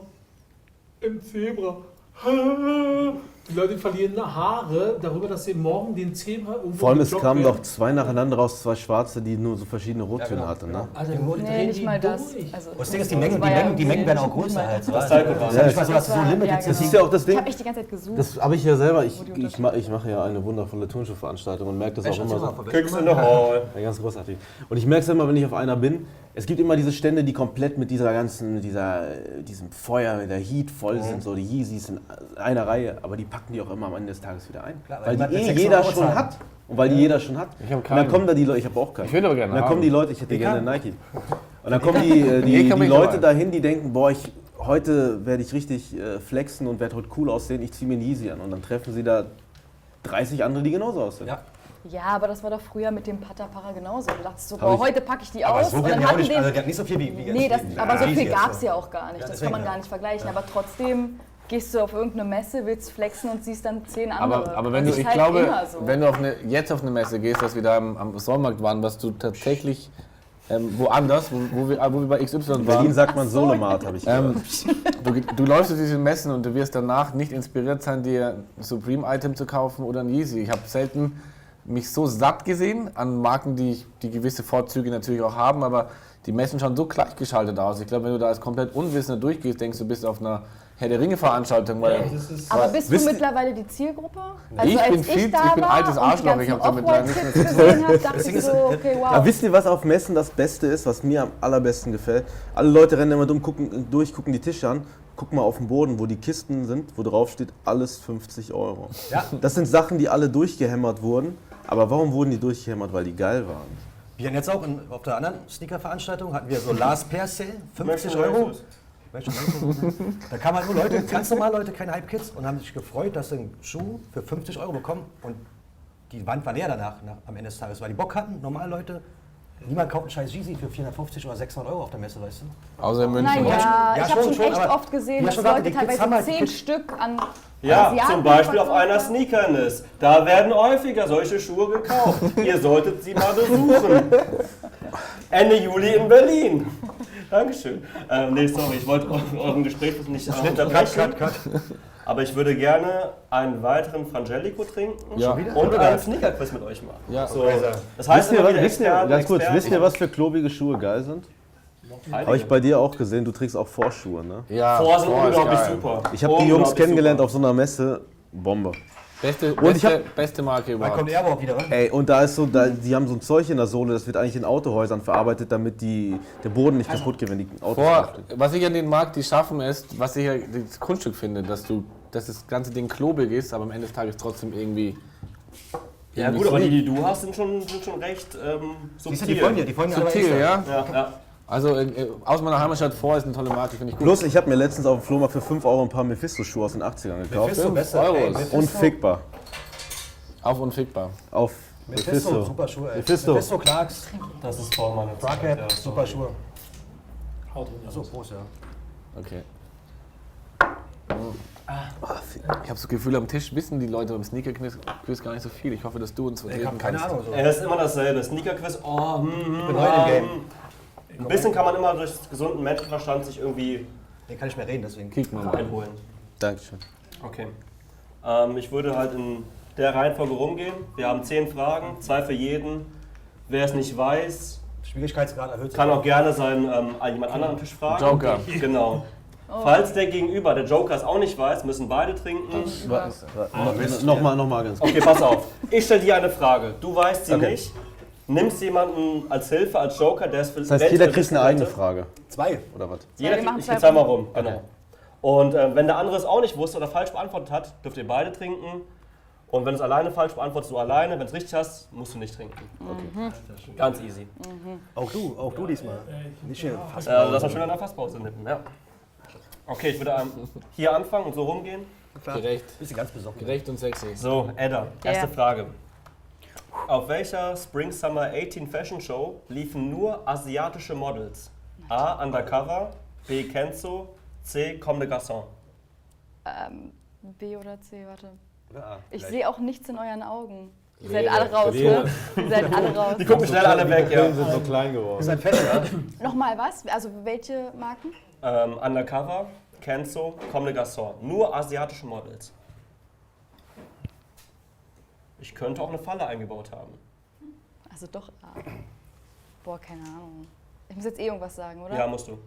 im Zebra. Die Leute verlieren Haare darüber, dass sie morgen den Zebra irgendwo Vor allem, es kamen werden. doch zwei nacheinander raus, zwei schwarze, die nur so verschiedene Rottöne genau, hatten. Ne? genau. Die Nee, nicht mal das. Also, Das Ding ist, die das Mengen, die ja Mengen, die Mengen werden auch größer halt. Das Teilprogramm. Das ist ja dass Das so ja. Das genau. ist ja auch das Ich Ding. habe echt die ganze Zeit gesucht. Das habe ich ja selber. Ich, ich, ich mache ja eine wundervolle Turnschuhveranstaltung und merke das auch immer so. Kicks in the Hall. Ja, ganz großartig. Und ich merke es immer, wenn ich auf einer bin. Es gibt immer diese Stände, die komplett mit dieser ganzen, mit dieser, äh, diesem Feuer, mit der Heat voll sind. So die Yeezys in einer Reihe, aber die packen die auch immer am Ende des Tages wieder ein. Klar, weil weil die eh 600 jeder Euro schon zahlen. hat. Und weil die jeder schon hat. Ich hab Und dann keinen. kommen da die Leute, ich habe auch keinen. Ich will aber gerne Und dann haben. kommen die Leute, ich hätte gerne kann. Nike. Und dann kommen die, äh, Nee, die, kann die Leute dahin, die denken, boah, ich, heute werde ich richtig äh, flexen und werde heute cool aussehen, ich ziehe mir einen Yeezy an. Und dann treffen sie da 30 andere, die genauso aussehen. Ja. Ja, aber das war doch früher mit dem Patapara genauso. Du dachtest so, boah, heute packe ich die Aber aus so und dann hatten nicht, also die den... hat nicht so viel wie, wie Nee, das, wie- aber so viel gab es ja auch gar nicht. Ja, Das deswegen, kann man gar nicht vergleichen. Aber trotzdem gehst du auf irgendeine Messe, willst flexen und siehst dann zehn andere. Aber, aber wenn Das du, ich halt glaube, so. wenn du auf eine, jetzt auf eine Messe gehst, dass wir da am, am Sommermarkt waren, was du tatsächlich ähm, woanders, wo, wo, wir, wo wir bei XY In Berlin waren, sagt man so. Solomat, habe ich gehört. ähm, du, du läufst durch diese Messen und du wirst danach nicht inspiriert sein, dir ein Supreme-Item zu kaufen oder ein Yeezy. Ich habe selten mich so satt gesehen an Marken, die, ich- die gewisse Vorzüge natürlich auch haben, aber die Messen schauen so gleichgeschaltet aus. Ich glaube, wenn du da als komplett Unwissender durchgehst, denkst du, bist auf einer Herr der Ringe-Veranstaltung, ist aber bist du mittlerweile die Zielgruppe? Also Ich als bin viel- da ich bin war altes Arschloch, ich hab ganzen damit Off-White nichts Kids gesehen habe, dachte Deswegen ich so, okay, wow. Aber wisst ihr, was auf Messen das Beste ist, was mir am allerbesten gefällt? Alle Leute rennen immer dumm gucken, durch, gucken die Tische an. Guck mal auf den Boden, wo die Kisten sind, wo drauf steht, alles 50 Euro. Ja. Das sind Sachen, die alle durchgehämmert wurden. Aber warum wurden die durchgehämmert? Weil die geil waren. Wir hatten jetzt auch in, auf der anderen Sneaker-Veranstaltung hatten wir so Last Pair Sale, 50 Möchtest du Euro. Da kamen halt nur Leute, ganz normale Leute, keine Hype-Kids und haben sich gefreut, dass sie einen Schuh für 50 Euro bekommen und die Wand war leer danach, nach, am Ende des Tages, weil die Bock hatten, normale Leute. Niemand kauft einen scheiß Yeezy für 450 oder 600 Euro auf der Messe, weißt du? außer in München. Naja, Ja, ich habe schon, schon, echt oft gesehen, dass Leute haben teilweise halt- die zehn Kids- Stück an Ja, Asiaten zum Beispiel auf einer haben. Sneakernis. Da werden häufiger solche Schuhe gekauft. Ihr solltet sie mal besuchen. Ende Juli in Berlin. Dankeschön. Ähm, nee, sorry, ich wollte eu- euren Gespräch nicht äh, unterbrechen. Aber ich würde gerne einen weiteren Frangelico trinken Ja. und einen Sneaker-Quiz mit euch machen. Ja. So, das heißt, Wisst ihr, was, wisst ihr, ganz kurz, wisst ihr, was für klobige Schuhe geil sind? Habe ich bei dir auch gesehen, du trägst auch Vorschuhe, ne? Ja, Vor sind Vor ist unglaublich geil. super. Ich habe die Jungs Unglaublich kennengelernt super. auf so einer Messe, Bombe. Beste, Und beste, ich hab- beste Marke Da überhaupt. kommt Airwalk wieder, oder? Ey, und da ist so, da, die haben so ein Zeug in der Sohle, das wird eigentlich in Autohäusern verarbeitet, damit die, der Boden nicht kaputt geht, wenn die Autos Vor, was ich an den mag, die schaffen ist, was ich ja das Kunststück finde, dass du, dass das ganze Ding klobig ist, aber am Ende des Tages trotzdem irgendwie. Ja irgendwie gut, aber die, die du hast, sind schon, sind schon recht ähm, Siehst subtil. du, die folgen dir, die alle Subtil, extra. ja. Ja, ja. Also äh, äh, aus meiner Heimatstadt vor ist eine tolle Marke, finde ich gut. Plus, ich habe mir letztens auf dem Flohmarkt für 5 Euro ein paar Mephisto-Schuhe aus den 80ern gekauft. Mephisto, Fünf besser. Euros. Ey, Mephisto. Unfickbar. Auf unfickbar. Auf Mephisto, Mephisto. super Schuhe, ey. Mephisto. Mephisto, Clarks, Das ist vor meiner Zeit. Bragcap, ja, super Schuhe. Haut drin. So, Prost, ja. Okay. Ich habe das Gefühl, am Tisch wissen die Leute beim Sneaker-Quiz Quiz gar nicht so viel. Ich hoffe, dass du uns Ich vertreten habe keine kannst. Ahnung. So. Ey, das ist immer dasselbe. Sneaker-Quiz, oh, hm, hm, bin neu im Game. Ein bisschen kann man immer durch gesunden Menschenverstand sich irgendwie Den kann ich mehr reden, deswegen. Kick mal. einholen. Dankeschön. Okay. Ähm, ich würde halt in der Reihenfolge rumgehen. Wir haben zehn Fragen, zwei für jeden. Wer es nicht weiß, Schwierigkeitsgrad erhöht sich. kann auch gerne seinen ähm, jemand anderen am Tisch fragen. Joker. Genau. Falls der Gegenüber, der Joker, es auch nicht weiß, müssen beide trinken. Nochmal, nochmal ganz kurz. Okay, pass auf. Ich stelle dir eine Frage. Du weißt sie Okay. nicht. Nimmst jemanden als Hilfe, als Joker, der es für Das heißt, jeder kriegt eine eigene Frage, Zwei. oder was? Jeder wir machen ich zwei gehe zweimal rum. Okay. Genau. Und äh, wenn der andere es auch nicht wusste oder falsch beantwortet hat, dürft ihr beide trinken. Und wenn du es alleine falsch beantwortest, du alleine. Wenn es richtig hast, musst du nicht trinken. Ganz easy. Auch du, auch du diesmal. Nicht hier. Fast. Äh, lass mal schön an der Fasspause nippen, ja. Okay, ich würde ähm, hier anfangen und so rumgehen. Gerecht, Bist du ganz besoffen. gerecht und sexy. So, Edda, erste Ja. Frage. Auf welcher Spring Summer 18 Fashion Show liefen nur asiatische Models? A. Undercover, B. Kenzo, C. Comme des Garçons. Ähm, B oder C, warte. Ja, Ich gleich. sehe auch nichts in euren Augen. Ihr seid alle raus, ne? Ihr seid alle raus. Die gucken schnell alle weg, ja. sind so klein geworden. Ihr seid fett, ja? Nochmal was? Also welche Marken? Ähm, Undercover, Kenzo, Comme des Garçons. Nur asiatische Models. Ich könnte auch eine Falle eingebaut haben. Also doch A. Boah, keine Ahnung. Ich muss jetzt eh irgendwas sagen, oder? Ja, musst du.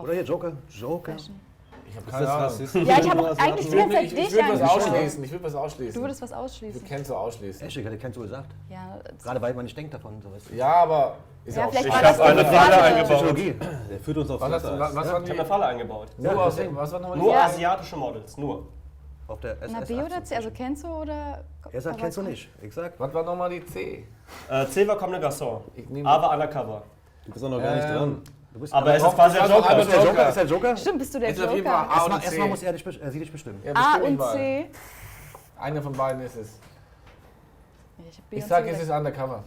Oder hier Joker. Joker. Fashion. Ich habe keine das Ahnung. Ja, ich habe eigentlich die Ich, ganze Zeit ich, ich dich würde was ausschließen. Ich würde was ausschließen. Du würdest was ich ausschließen. würde Kenzo ausschließen. Echt, ich kennst du gesagt. Ja, Gerade weil man nicht denkt davon. So weißt du. Ja, aber ist ja auch vielleicht Ich war hab das eine Falle eingebaut. Psychologie. Der führt uns auf Was, hast, was, was Ich waren habe eine Falle eingebaut. Nur, Ja, aus, deswegen. was war Nur Ja. asiatische Models, nur. Auf der SS Na, B oder C? Also Kenzo oder... Er sagt, kennst du nicht. Ich sag. Was war nochmal die C? Äh, C war Comme des Garçons. Ich nehme- Aber Undercover. Du bist auch noch gar nicht Ähm, dran. Du bist Aber es ist doch, quasi das ein war doch Joker. Ist der Joker. Joker? Ist der Joker? Stimmt, bist du der Ist auf jeden Fall Joker? A Erstmal, erstmal muss er dich, äh, sie dich bestimmen. Ja, A und. C. Einer von beiden ist es. Ich, Ich sag, C es ist. Undercover.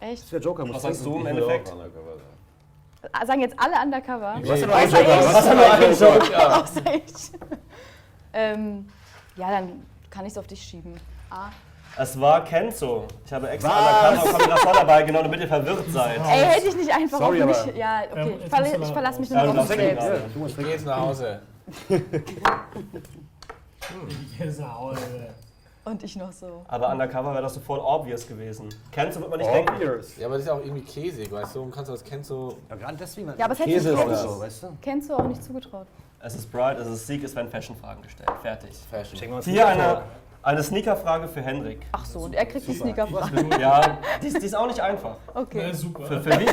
Echt? Ist der Joker, muss Was sagst du im Endeffekt? Sagen jetzt alle Undercover? Was denn Nee. ein Joker? Was denn ein Joker? Ähm, ja, dann kann ich es auf dich schieben. A. Es war Kenzo. Ich habe extra und Comme des Garçons dabei genommen, damit ihr verwirrt seid. Ey, hätte ich nicht einfach Sorry, auf mich... aber- Ja, Ja, okay. jetzt Ich, verla ich verlasse mich nur noch auf mich selbst. ja. Du musst Ich jetzt nach Hause. Ich Sau, Und ich noch so. Aber Undercover wäre das sofort obvious gewesen. Kenzo wird man nicht denken. Obvious. Ja, aber das ist auch irgendwie käsig, weißt du? Und kannst du das Kenzo. Ja, gerade deswegen. Ja, aber es hätte Käse ich so, weißt du? Kennst du auch nicht zugetraut. Es ist Bright, es ist Sieg, es werden Fashion-Fragen gestellt. Fertig. Fashion. Hier eine, eine Sneaker-Frage für Henrik. Ach so, und er kriegt die Sneakerfrage. Ja, die ist, die ist auch nicht einfach. Okay. Ja, super. Für, für wie,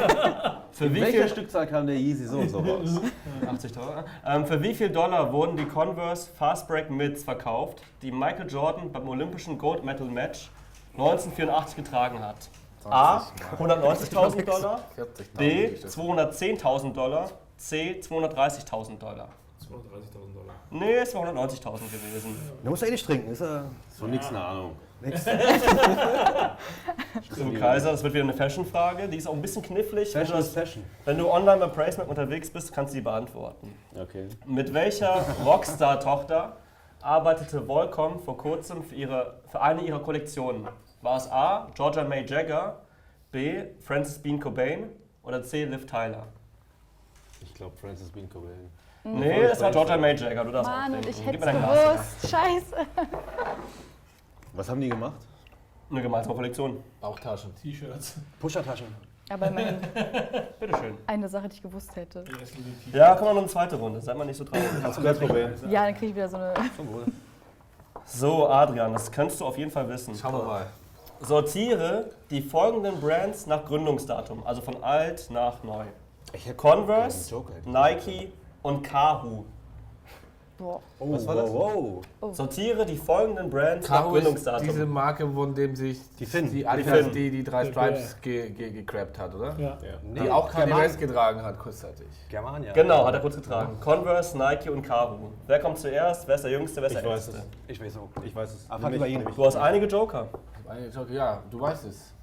für wie Welcher viel Stückzahl kam der Yeezy so und so raus? 80 Dollar. Ähm, für wie viel Dollar wurden die Converse Fast Break Mids verkauft, die Michael Jordan beim Olympischen Gold Medal Match 1984 getragen hat? A. 190.000 Dollar. 40.000 B. ist das. 210.000 Dollar. C. 230.000 Dollar. 230.000 Dollar. Nee, es war 190.000 gewesen. Du musst ja eh nicht trinken. Ist ja Von nix eine Ahnung. nichts. Zum Kaiser, das wird wieder eine Fashion-Frage. Die ist auch ein bisschen knifflig. Wenn du, Fashion ist Fashion. wenn du online bei Pricemark unterwegs bist, kannst du die beantworten. Okay. Mit welcher Rockstar-Tochter arbeitete Volcom vor kurzem für, ihre, für eine ihrer Kollektionen? War es A. Georgia May Jagger, B. Frances Bean Cobain oder C. Liv Tyler? Ich glaube Francis Bean Cobain. Nee, es war Georgia May Jagger, du darfst Mann, auch und ich denken. hätte gewusst. Scheiße. Was haben die gemacht? Eine gemeinsame Kollektion. Bauchtaschen. T-Shirts. Pushertaschen. Aber immerhin Bitteschön. eine Sache, die ich gewusst hätte. Ja, komm mal noch eine zweite Runde, seid mal nicht so traurig. Kein Problem. Ja, dann kriege ich wieder so eine. So, Adrian, das kannst du auf jeden Fall wissen. Schauen wir mal. Sortiere die folgenden Brands nach Gründungsdatum, also von alt nach neu. Converse. Nike und Kahu. Boah. Oh, Was war das? Wow, wow. Sortiere die folgenden Brands nach Caro ist Gründungsdatum. diese Marke, von dem sich Die Finn. die Adidas, Finn. die, die drei Stripes ge, ge, gegrabt hat, oder? Ja. Die auch Kanye West getragen hat, kurzzeitig. Germania. Genau, hat er kurz getragen. Converse, Nike und Kahu. Wer kommt zuerst? Wer ist der Jüngste? Wer ist Ich der weiß Älteste? es. Ich weiß auch. Ich weiß es. Frag über ihn. Du hast einige Joker. Eine Ja, du weißt es.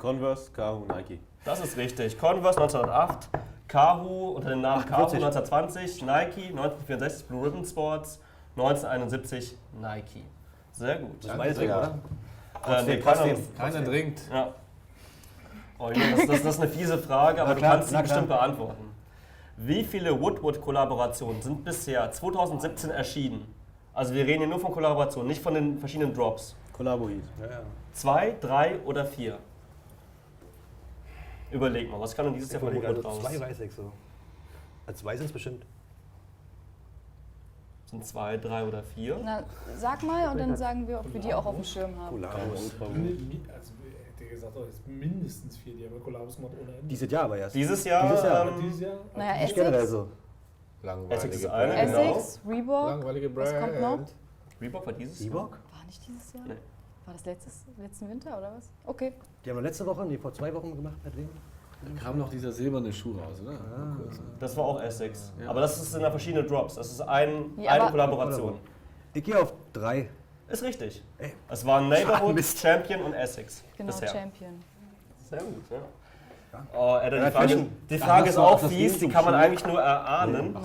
Converse, Kahu, Nike. Das ist richtig. Converse 1908, Kahu unter dem Namen Kahu 48. 1920, Nike 1964 Blue Ribbon Sports, 1971 Nike. Sehr gut. Das ist meine Trinken, oder? Äh, nee, keiner- Keiner trinkt. Ja. Oh, Junge, das, das, das ist eine fiese Frage, aber klar, du kannst sie bestimmt beantworten. Wie viele Woodwood-Kollaborationen sind bisher 2017 erschienen? Also wir reden hier nur von Kollaborationen, nicht von den verschiedenen Drops. Collabo Heat. Ja, ja. Zwei, drei oder vier? Überleg mal, was kann denn dieses Ich Jahr von Woodwood also raus? zwei weiß ich so. Als zwei sind es bestimmt. Sind zwei, drei oder vier. Na, sag mal und dann sagen wir, ob wir die auch auf dem Schirm haben. Mi- Also, hätte gesagt, oh, jetzt mindestens vier, die haben ja Kollabos gemacht ohne Ende. Dieses Jahr aber erst. Dieses Jahr, Dieses Jahr. ähm, Dieses Jahr? Naja, Nicht generell Essex, so. Essex Langweilige ist eine, genau. Essex, Reebok. Langweilige Was Brand. kommt noch? Reebok war dieses Jahr? Reebok? War nicht dieses Jahr? Nee. War das letztes, letzten Winter oder was? Okay. Die haben wir letzte Woche, nee, vor zwei Wochen gemacht. Mit wem? Da kam noch dieser silberne Schuh raus, oder? Ah. Kurzem. Das war auch Essex. Ja. Aber das sind ja verschiedene Drops. Das ist ein, Ja, eine Kollaboration. Ich gehe auf drei. Ist richtig. Ey. Es waren Neighborhood. Champion und Essex. Genau, bisher. Champion. Sehr gut, ja. Oh, Edda, Ja, die Frage, die Frage ist auch fies, die kann man eigentlich nur erahnen.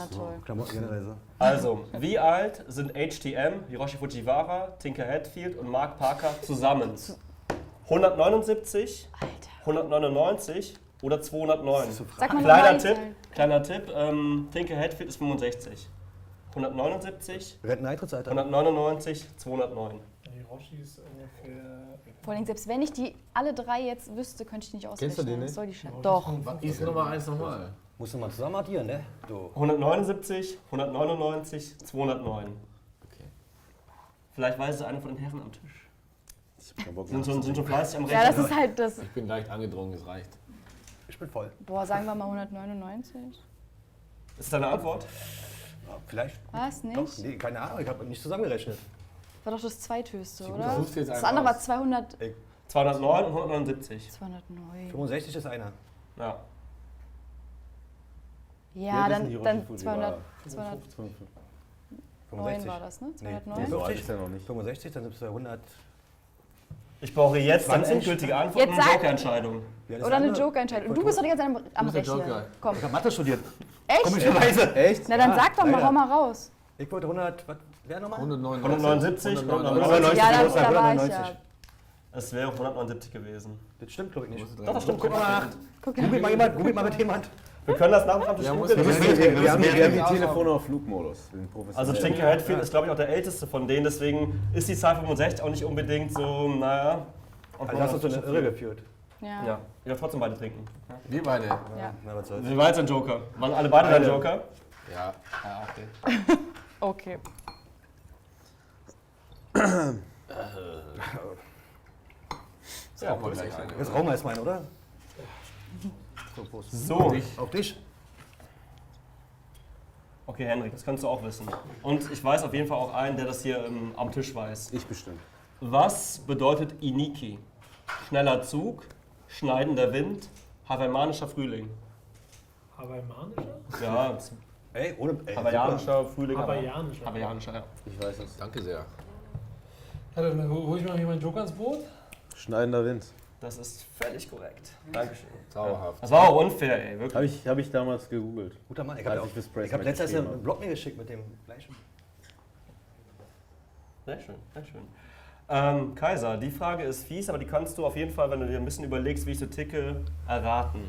Also, wie alt sind HTM, Hiroshi Fujiwara, Tinker Hatfield und Mark Parker zusammen? 179, Alter. 199 oder 209? Sag mal Kleiner Tipp, kleiner Tipp, ähm, Tinker Hatfield ist 65. 179, Renteneintrittsalter. 199, 209. Hiroshi ist ungefähr. Vor allem, selbst wenn ich die alle drei jetzt wüsste, könnte ich nicht ausrechnen. Kennst du den nicht? soll die Scheiße? Doch. Was ist Nummer eins nochmal? Musst du mal zusammen addieren, ne? Du. 179, 199, 209. Okay. Vielleicht weiß es einer von den Herren am Tisch. Ich hab keinen Bock Sind schon, sind schon fleißig am Ja, Rechnen. das ist halt das. Ich bin leicht angedrungen, es reicht. Ich bin voll. Boah, sagen wir mal 199. ist deine Antwort? Ja, vielleicht. Was? Doch, Nicht? nee, keine Ahnung, ich habe nicht zusammengerechnet. War doch das zweithöchste, oder? suchst jetzt Das einen andere war aus. 200. 209 und 179. 209. 65 ist einer. Ja. Ja, dann, dann Fujiwara. 200, 209 65. war das, ne? Nee, 209? So alt ist er noch nicht. 65, dann sind es 100. Ich brauche jetzt eine 20? endgültige Antwort Jetzt und eine sag- Joker-Entscheidung. Ist Oder der eine andere? Joker-Entscheidung. Und du bist doch die ganze Zeit am, am der Rechnen. Joker. Komm. Ich habe Mathe studiert. Echt? Komischerweise. Echt? Na dann Ja, sag doch mal, leider. hau mal raus. Ich wollte 100. Was, wer nochmal? 179, 199. Ja, da, da war ich 190. ja. Es wäre 179 gewesen. Das stimmt, glaube ich nicht. Doch, das stimmt. Guck mal nach. Guck Googelt mal jemand, googelt mal mit jemand. Wir können das nach dem Stammtisch googeln. Wir, wir, wir, haben, wir die Telefone auf Flugmodus. Wir Also. Tinker Hatfield ist, glaube ich, auch der älteste von denen. Deswegen ist die Zahl 65 auch nicht unbedingt so, naja. Also hast du eine Irre geführt. Ja. Ja, ich darf trotzdem beide trinken. Wir beide. Ja. Na, was soll's. Wie war jetzt ein Joker? Waren alle beide dein Beide. Joker? Ja. ja okay. Okay. Das brauchen wir gleich eine. Jetzt rauchen wir erstmal einen, oder? So. Auf dich. Okay, Henrik, das kannst du auch wissen. Und ich weiß auf jeden Fall auch einen, der das hier ähm, am Tisch weiß. Ich bestimmt. Was bedeutet Iniki? Schneller Zug, schneidender Wind, hawaiianischer Frühling. Hawaiianischer? Ja, Ey, ohne. Ey, hawaiianischer Frühling. Hawaiianischer. Hawaiianischer, ja. Ich weiß es. Danke sehr. Ja, dann hol hol ich mal hier meinen Joker ins Boot. Schneidender Wind. Das ist völlig korrekt. Dankeschön. Zauberhaft. Das war auch unfair, ey, wirklich. Habe ich, hab ich damals gegoogelt. Guter Mann. Ich habe ich fürs Praise hab letztens einen hab. Blog mir geschickt mit dem gleichen. Sehr schön, sehr schön. Ähm, Kaiser, die Frage ist fies, aber die kannst du auf jeden Fall, wenn du dir ein bisschen überlegst, wie ich so ticke, erraten.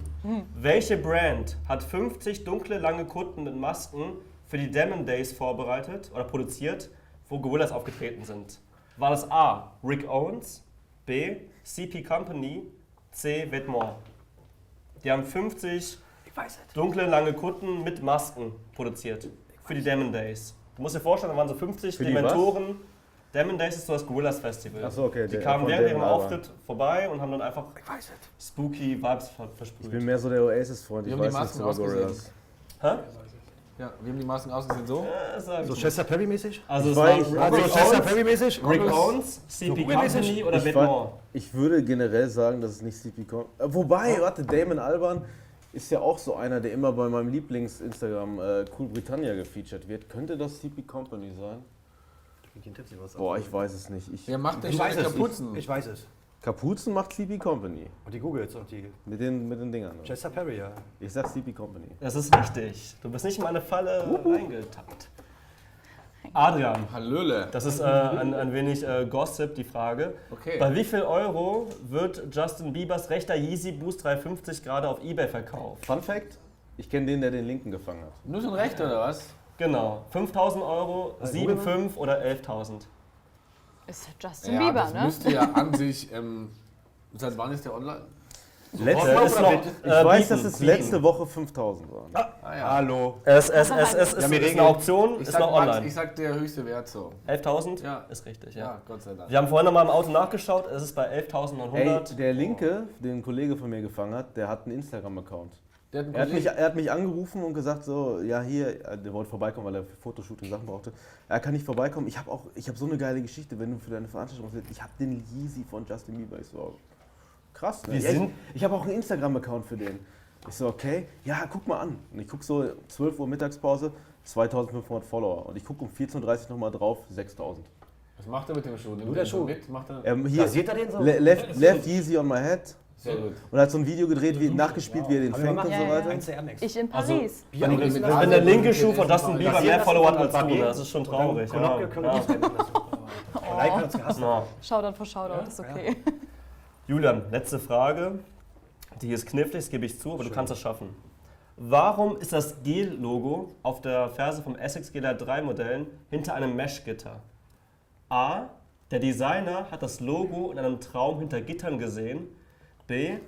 Welche Brand hat 50 dunkle, lange Kunden mit Masken für die Demon Days vorbereitet oder produziert, wo Gorillas aufgetreten sind? War das A. Rick Owens, B. CP Company, C. Vetements? Die haben 50 Ich weiß es. dunkle, lange Kunden mit Masken produziert für die Demon Days. Du musst dir vorstellen, da waren so 50 Für die Dementoren. Demon Days ist so das Gorillas Festival. Ach so, okay, Die der- kamen während ihrem. Auftritt vorbei und haben dann einfach spooky Vibes ver versprüht. Ich bin mehr so der Oasis-Freund. Ich haben die weiß über ausgesehen? Gorillas. Hä? Ja, wie haben die Masken ausgesehen so? Äh, ich So. Chester Perry-mäßig? also es Ich war Also Rick Chester Perry-mäßig? Rick Owens, CP? Company oder Ich, fand, ich würde generell sagen, dass es nicht CP Company Wobei, warte, Damon Alban ist ja auch so einer, der immer bei meinem Lieblings-Instagram äh, Cool Britannia gefeatured wird. Könnte das CP Company sein? Boah, ich weiß es nicht. Ich, Wer macht denn Ich weiß es. Kapuzen? Ich weiß es. Kapuzen macht CP Company. Und die Googles und die. Mit den, mit den Dingern. Chester Perry, ja. Ich sag CP Company. Das ist richtig. Du bist nicht in meine Falle reingetappt. Adrian, Hallöle. das ist äh, ein, ein wenig äh, Gossip, die Frage. Okay. Bei wie viel Euro wird Justin Biebers rechter Yeezy Boost 350 gerade auf Ebay verkauft? Fun Fact: Ich kenne den, der den linken gefangen hat. Nur schon recht, oder was? Genau. 5000 Euro, 7,5 oder 11.000? Ist Justin Ja, Bieber, das ne? müsste ja an sich. Ähm, seit wann ist der online? Letzte, ist noch, ich äh, weiß, dass es letzte Woche 5000 waren. Ah, ja. Hallo. Es, es, es, es ist, Ja, ist eine Auktion, Ich ist sag, noch Max, online. ich sag der höchste Wert so. 11.000? Ja. Ist richtig, ja. Ja, Gott sei Dank. Wir haben vorhin noch mal im Auto nachgeschaut, es ist bei Ey, 11.900. der Linke, den ein Kollege von mir gefangen hat, der hat einen Instagram-Account. Der hat Er hat, mich, er hat mich angerufen und gesagt so, ja hier, äh, der wollte vorbeikommen, weil er für Fotoshooting Sachen brauchte. Er kann nicht vorbeikommen. Ich habe auch, ich habe so eine geile Geschichte, wenn du für deine Veranstaltung willst. Ich habe den Yeezy von Justin Bieber. Ich so, krass. Ne? Wie Ja, ich sind- ich habe auch einen Instagram-Account für den. Ich so, okay, ja, guck mal an. Und ich gucke so 12 Uhr Mittagspause, 2500 Follower. Und ich gucke um 14.30 Uhr nochmal drauf, 6000. Was macht er mit dem Schuh? Nimmt Nur er der Schuh. mit? Macht er Ähm, hier, Rasiert er den so? Le left, left Yeezy on my head. Sehr gut. Und hat so ein Video gedreht, wie nachgespielt, wie er den fängt und Ja, so ja. weiter. 1 Air Max. Ich in Also, Paris. Bier Wenn mit- Wenn der linke Schuh von Justin Rasieren Bieber mehr Follower hat als du, das ist schon Und dann traurig. Ja. Ja. Oh. Ja. Shoutout for Shoutout, ist okay. Julian, letzte Frage. Die ist knifflig, das gebe ich zu, aber du kannst das schaffen. Warum ist das Gel-Logo auf der Ferse vom Essex GLR 3 Modellen hinter einem Mesh-Gitter? A. Der Designer hat das Logo in einem Traum hinter Gittern gesehen. B.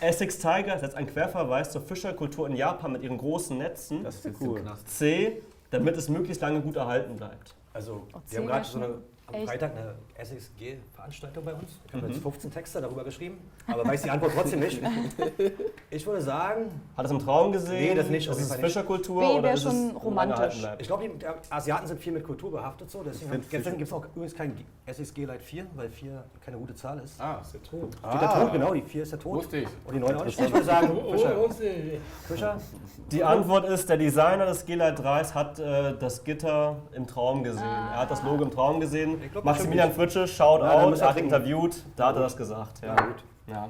Essex Tiger setzt einen Querverweis zur Fischerkultur in Japan mit ihren großen Netzen. Das ist cool. C. Damit es möglichst lange gut erhalten bleibt. Also, Oh, wir haben gerade wär so eine, am echt. Freitag eine SXG-Veranstaltung bei uns. Ich habe Mhm. jetzt 15 Texte darüber geschrieben, aber weiß die Antwort trotzdem nicht. Ich würde sagen, Hat es im Traum gesehen? Nee, das nicht, auf Ist es. Fischerkultur B oder ist schon romantisch. ich glaube, die Asiaten sind viel mit Kultur behaftet. So. Deswegen gibt es auch übrigens kein SXG Light 4, weil 4 keine gute Zahl ist. Ah, ist der Tod. Steht der Tod, genau, die 4 ist der Tod. wusste ich. Und die 9 auch nicht. Ich würde sagen, Oh, Fischer. oh, oh, Fischer. Die Antwort ist, der Designer des G-Lite 3s hat äh, das Gitter im Traum gesehen. Er hat das Logo im Traum gesehen. Glaub, Maximilian Fritsche, shout Ja, er hat interviewt, da hat er das gesagt. Ja. Ja.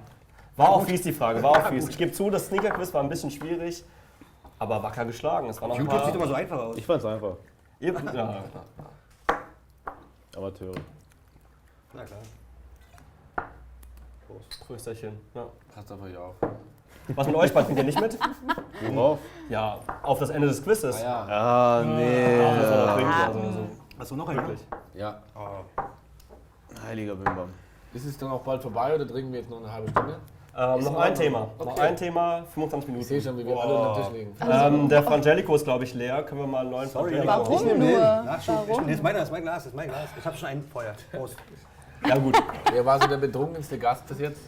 War auch fies die Frage, war auch fies. Ich gebe zu, das Sneaker-Quiz war ein bisschen schwierig, aber wacker geschlagen. Es war noch YouTube sieht paar... immer so einfach aus. Ich fand's einfach. Ja, ja. Amateure. Na klar. Prösterchen. Ja. Passt auf euch auf. Was mit euch, bald ihr nicht mit? Worauf? Ja, auf das Ende des Quizzes. Ah ja. Ah, nee. Ja, das war also, Hast du noch einen? Wirklich. ja. Heiliger Bimbam. Ist es dann auch bald vorbei oder trinken wir jetzt noch eine halbe Stunde? Ähm, noch in ein. Thema. Noch Okay. ein Thema, 25 Minuten. Ich sehe schon, wie wir alle unter den Tisch liegen. Ähm, der Frangelico ist, glaube ich, leer. Können wir mal einen neuen Sorry, Frangelico Warum Ich nehm nur? den. Nachschub. Ich Warum? ist mein Glas, das ist mein Glas, das ist mein Glas. Ich habe schon einen Feuer. Prost. Ja gut, Wer war so der betrunkenste Gast bis jetzt?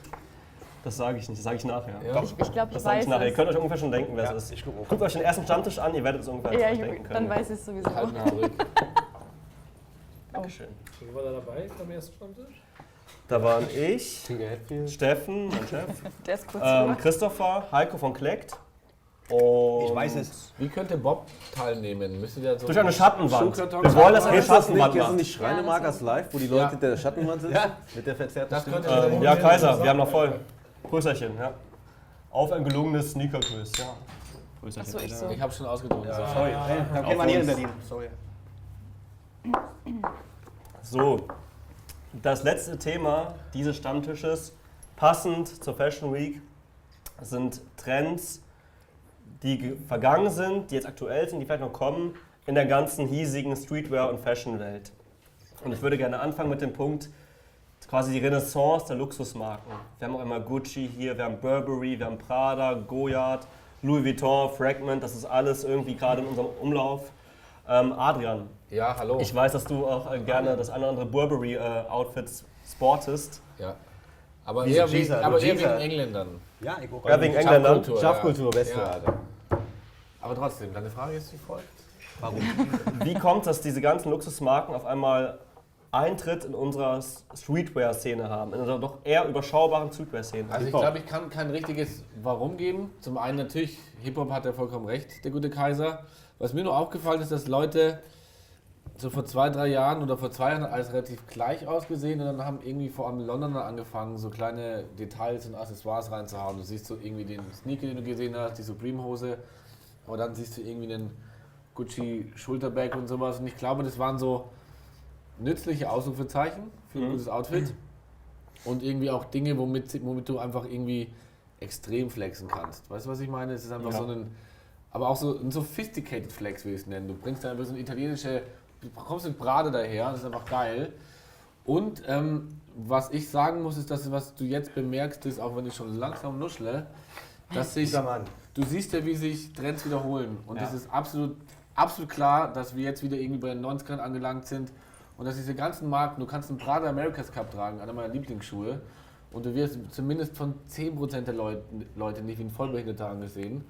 das sage ich nicht, das sage ich nachher. Ja. Ich, ich glaube, ich Das sage weiß ich nachher. Ihr könnt euch ungefähr schon denken, wer Ja, es ist. ich guck auch. Guckt euch den ersten Stammtisch an, ihr werdet es ungefähr Ja, denken dann können. weiß ich es sowieso. Wir. Dankeschön. Wer war da dabei beim ersten Stammtisch? Da waren ich, Steffen, mein Chef, Der ist kurz ähm, Christopher, Heiko von Kleckt und Ich weiß es. Wie könnte Bob teilnehmen? Müsste der so durch eine Schattenwand. Wir wollen, dass er eine Schattenwand du macht. nicht Schreinemarkers Live, wo die Ja. Leute hinter der Schattenwand sitzen? Mit der verzerrten Das Stimme? Ähm, ja, Kaiser, wir haben noch voll. Prösterchen, ja. Auf ein gelungenes Sneaker-Quiz, ja. Achso, ich so. Ich habe schon ausgedrückt. so. Sorry. Dann kennt man hier in Berlin. Sorry. So, das letzte Thema dieses Stammtisches, passend zur Fashion Week, sind Trends, die ge- vergangen sind, die jetzt aktuell sind, die vielleicht noch kommen, in der ganzen hiesigen Streetwear- und Fashion-Welt. Und ich würde gerne anfangen mit dem Punkt, quasi die Renaissance der Luxusmarken. Wir haben auch einmal Gucci hier, wir haben Burberry, wir haben Prada, Goyard, Louis Vuitton, Fragment, das ist alles irgendwie gerade in unserem Umlauf. Ähm, Adrian, Ja, hallo. ich weiß, dass du auch äh, gerne das eine oder andere Burberry-Outfit sportest. ja. Aber Wie eher, so wegen, aber eher wegen. Engländern. Ja, ich guck Ja, wegen Engländern. Schafkultur, Schafkultur, ja. Beste, Ja. Alter. Aber trotzdem, deine Frage ist wie folgt. Wie kommt es, dass diese ganzen Luxusmarken auf einmal Eintritt in unserer Streetwear-Szene haben, in unserer doch eher überschaubaren Streetwear-Szene? Also ich Hip-Hop. glaube, ich kann kein richtiges Warum geben. Zum einen natürlich, Hip-Hop hat ja vollkommen recht, der gute Kaiser. Was mir nur aufgefallen ist, dass Leute so vor zwei, drei Jahren oder vor zwei Jahren hat alles relativ gleich ausgesehen und dann haben irgendwie vor allem Londoner angefangen, so kleine Details und Accessoires reinzuhauen. Du siehst so irgendwie den Sneaker, den du gesehen hast, die Supreme-Hose, aber dann siehst du irgendwie einen Gucci Schulterbag und sowas und ich glaube, das waren so nützliche Ausrufezeichen für ein Mhm. gutes Outfit und irgendwie auch Dinge, womit, womit du einfach irgendwie extrem flexen kannst. Weißt du, was ich meine? Es ist einfach Ja. so ein, aber auch so ein sophisticated Flex, will ich es nennen. Du bringst da einfach so eine italienische, du kommst mit Brade daher, das ist einfach geil. Und ähm, was ich sagen muss, ist, dass was du jetzt bemerkst, ist, auch wenn ich schon langsam nuschle, dass sich, du siehst ja, wie sich Trends wiederholen. Und Ja. es ist absolut, absolut klar, dass wir jetzt wieder irgendwie bei den 90ern angelangt sind und dass diese ganzen Marken, du kannst einen Prada America's Cup tragen, einer meiner Lieblingsschuhe, und du wirst zumindest von 10% der Leute, Leute nicht wie ein Vollbehinderter angesehen.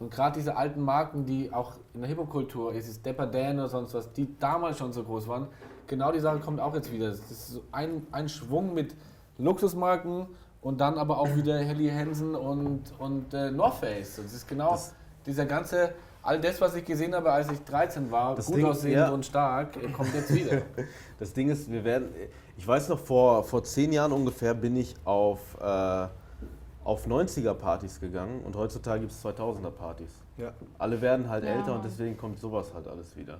Und gerade diese alten Marken, die auch in der Hip-Hop-Kultur, es ist Dapper Dan oder sonst was, die damals schon so groß waren, genau die Sache kommt auch jetzt wieder. Das ist so ein, ein Schwung mit Luxusmarken und dann aber auch wieder Helly Hansen und, und äh, North Face. Das ist genau dieser ganze, all das, was ich gesehen habe, als ich 13 war, Das gut Ding- aussehend ja. und stark, äh, kommt jetzt wieder. Das Ding ist, wir werden, ich weiß noch, vor, vor zehn Jahren ungefähr bin ich auf, äh, auf 90er-Partys gegangen und heutzutage gibt es 2000er-Partys. Ja. Alle werden halt Ja, älter und deswegen kommt sowas halt alles wieder.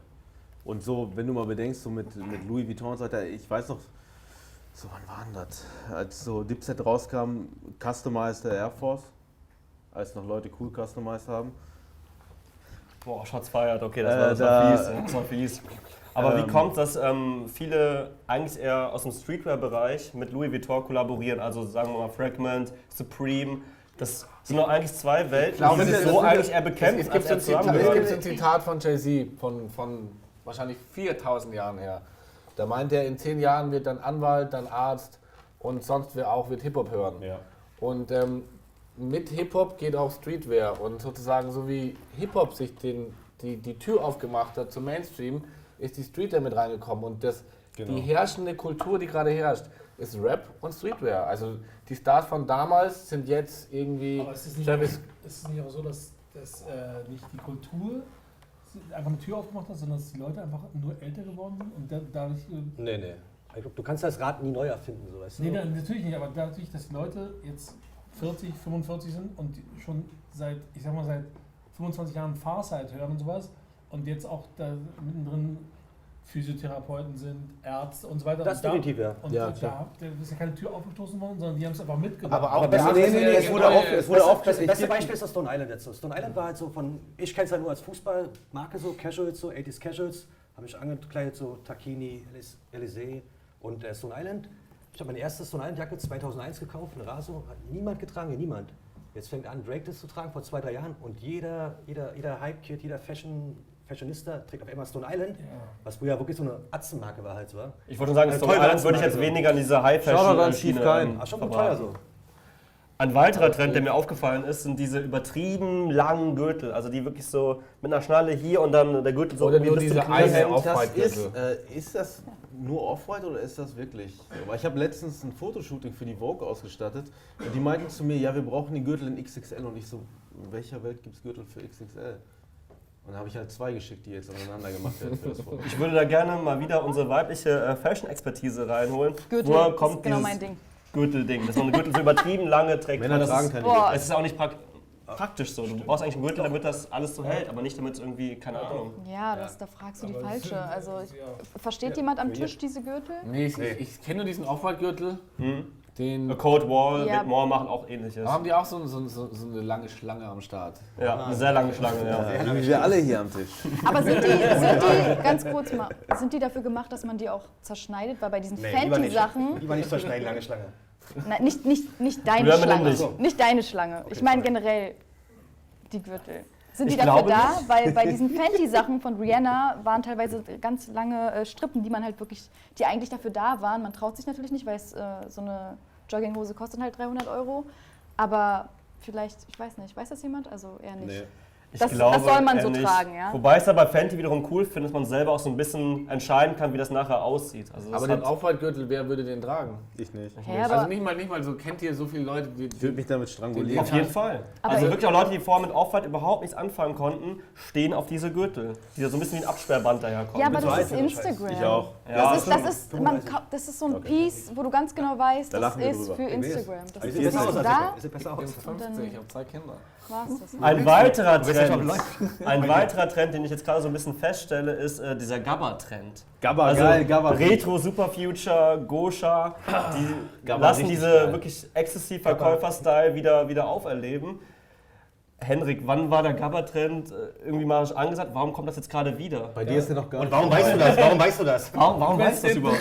Und so, wenn du mal bedenkst, so mit, mit Louis Vuitton und so weiter, ich weiß noch, so wann war denn das? Als so Dipset rauskam, Customized der Air Force, als noch Leute cool customized haben. Boah, Shots feiert, okay, das Äh, war, das da- war fies. Das war fies. Aber Ähm, wie kommt dass ähm, viele eigentlich eher aus dem Streetwear-Bereich mit Louis Vuitton kollaborieren? Also sagen wir mal Fragment, Supreme. Das sind doch eigentlich zwei Welten, glaube, die sich das so sind- eigentlich eher bekämpfen. Es, es, gibt so ein Zitat, es zusammengehören. gibt so ein Zitat von Jay-Z von, von wahrscheinlich 4000 Jahren her. Da meint er, in 10 Jahren wird dann Anwalt, dann Arzt und sonst wer auch wird Hip-Hop hören. Und ähm, mit Hip-Hop geht auch Streetwear. Und sozusagen so wie Hip-Hop sich den, die, die Tür aufgemacht hat zum Mainstream, ist die Streetwear mit reingekommen. Und das, Genau. die herrschende Kultur, die gerade herrscht, ist Rap und Streetwear. Also die Stars von damals sind jetzt irgendwie Aber ist es nicht, Travis ist es nicht auch so, dass, dass äh, nicht die Kultur einfach eine Tür aufgemacht hat, sondern dass die Leute einfach nur älter geworden sind und da, dadurch. Äh, Nee, nee. Ich glaub, Du kannst das Rad nie neu erfinden, so weißt du? nee, da, natürlich nicht, aber dadurch, dass die Leute jetzt 40, 45 sind und schon seit, ich sag mal, seit 25 Jahren Farsight hören und sowas und jetzt auch da mittendrin Physiotherapeuten sind, Ärzte und so weiter. Das definitiv, ja. Und Ja, da, da ist ja keine Tür aufgestoßen worden, sondern die haben es einfach mitgenommen. Aber auch Aber besser- nee, nee, nee, es wurde auf, auf- es Wurde auch, das auf, beste Beispiel ist das Stone Island jetzt so. Stone Island war halt so von, ich kenne es halt nur als Fußballmarke so, Casuals so, 80s Casuals, habe ich angekleidet so, Takini, Elysee und äh, Stone Island. Ich habe meine erste Stone Island Jacke 2001 gekauft, eine Raso, hat niemand getragen, niemand. Jetzt fängt an, Drake das zu tragen vor zwei, drei Jahren und jeder, jeder, jeder Hype-Kid, jeder Fashion, Fashionista trägt auf einmal Stone Island, Ja. was früher wirklich so eine Atzenmarke war halt so. Ich wollte nur sagen, Stone Island würde ich jetzt weniger an diese high an fashion Steve schiene Kein. ähm, Ah, schon gut verbraten. teuer so. Ein weiterer Trend, der mir aufgefallen ist, sind diese übertrieben langen Gürtel. Also die wirklich so mit einer Schnalle hier und dann der Gürtel so Oder nur diese eine das ist, äh, ist das nur Off-White oder ist das wirklich? Weil ich habe letztens ein Fotoshooting für die Vogue ausgestattet und die meinten zu mir, ja, wir brauchen den Gürtel in XXL und ich so, in welcher Welt gibt es Gürtel für XXL? Und dann habe ich halt zwei geschickt, die jetzt aneinander gemacht werden für das Foto. Ich würde da gerne mal wieder unsere weibliche äh, Fashion-Expertise reinholen. Gürtel Woher ist kommt genau dieses mein Ding. Gürtelding? Dass man eine Gürtel so übertrieben lange trägt. Männer Das tragen ist, keine Boah. Gürtel. Es ist auch nicht prak praktisch so. Du brauchst eigentlich einen Gürtel, damit das alles so hält, aber nicht damit es irgendwie, keine Ahnung. Ja, das, da fragst du die Aber falsche. Also ja. versteht jemand am Tisch diese Gürtel? Nee, ich, ich, ich kenne nur diesen Off-White-Gürtel. Den A Cold Wall, Ja. Big More machen auch ähnliches. haben die auch so, so, so, so eine lange Schlange am Start. Ja, eine sehr lange Schlange, ja. Wie wir alle hier am Tisch. Aber sind die, sind die, ganz kurz mal, sind die dafür gemacht, dass man die auch zerschneidet? Weil bei diesen nicht. Fenty-Sachen, Lieber nicht so schnell, lange Schlange. nein, nicht, nicht, nicht deine mit Schlange, nicht deine Schlange. Ich meine generell die Gürtel. Sind die Ich dafür da? nicht. Weil bei diesen Fenty-Sachen von Rihanna waren teilweise ganz lange äh, Strippen, die man halt wirklich, die eigentlich dafür da waren. Man traut sich natürlich nicht, weil es äh, so eine Jogginghose kostet halt 300 Euro. Aber vielleicht, ich weiß nicht, weiß das jemand? Also eher nicht. Nee. Ich Das- das soll man so tragen, ja? Wobei ich es aber bei Fenty wiederum cool finde, dass man selber auch so ein bisschen entscheiden kann, wie das nachher aussieht. Also das Aber den Off-White-Gürtel, wer würde den tragen? Ich nicht. Hä, Also aber, nicht mal, nicht mal so, kennt ihr so viele Leute, die, Ich würde mich damit strangulieren. Auf jeden Fall. Aber also ich- wirklich auch Leute, die vorher mit Off-White überhaupt nichts anfangen konnten, stehen auf diese Gürtel, die so ein bisschen wie ein Absperrband daherkommen. ja, aber das ist Instagram. Ich auch. Ja, Das ist, das, ist, man, 35. kau- das ist so ein Piece, wo du ganz genau weißt, Da das ist drüber. für Ich. Instagram. Das ist das besser ist aus da, als Sieht besser ich bin aus. 50, ich habe zwei Kinder. war's das. Ein weiterer Du weißt nicht, ob Trend, ein weiterer Trend, den ich jetzt gerade so ein bisschen feststelle, ist äh, dieser Gabba-Trend. Gabba, Also geil, Gabba. Retro, Superfuture, Gosha, die Gabba lassen diese geil. wirklich Exzessiv-Verkäufer-Style wieder, wieder auferleben. Henrik, wann war der Gabba-Trend äh, irgendwie mal angesagt? Warum kommt das jetzt gerade wieder? Bei dir ist der noch gar Und warum weißt du das? Warum weißt du das? Warum, warum weißt du das überhaupt?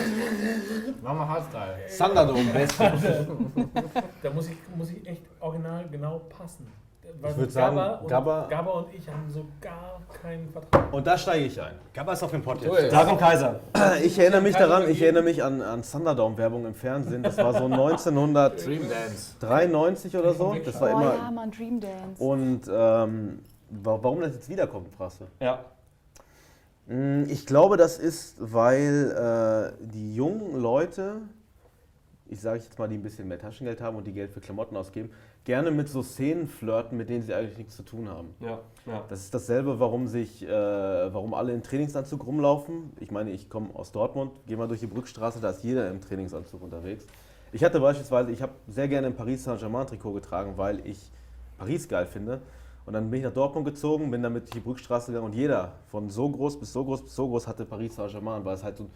Mach mal Hardstyle. Thunderdome, best. Da muss ich, muss ich echt original genau passen. Weil Ich würd sagen, Gabba und, Gabba- und ich haben so gar keinen Vertrag. Und da steige ich ein. Gabba ist auf dem Pott So jetzt. Darum Kaiser. Ich erinnere mich daran, ich erinnere mich an, an Thunderdome-Werbung im Fernsehen. Das war so 1993 Dream Dance. oder so. Das war Oh immer. ja, Mann, Dream Dance. Und ähm, wa- warum das jetzt wiederkommt, fragst du? Ja. Mm, Ich glaube, das ist, weil äh, die jungen Leute, ich sage jetzt mal, die ein bisschen mehr Taschengeld haben und die Geld für Klamotten ausgeben, gerne mit so Szenen flirten, mit denen sie eigentlich nichts zu tun haben. Ja, ja. Das ist dasselbe, warum sich, äh, warum alle im Trainingsanzug rumlaufen. Ich meine, ich komme aus Dortmund, gehe mal durch die Brückstraße, da ist jeder im Trainingsanzug unterwegs. Ich hatte beispielsweise, ich habe sehr gerne ein Paris Saint-Germain Trikot getragen, weil ich Paris geil finde. Und dann bin ich nach Dortmund gezogen, bin damit durch die Brückstraße gegangen und jeder von so groß bis so groß bis so groß hatte Paris Saint-Germain, weil es halt so,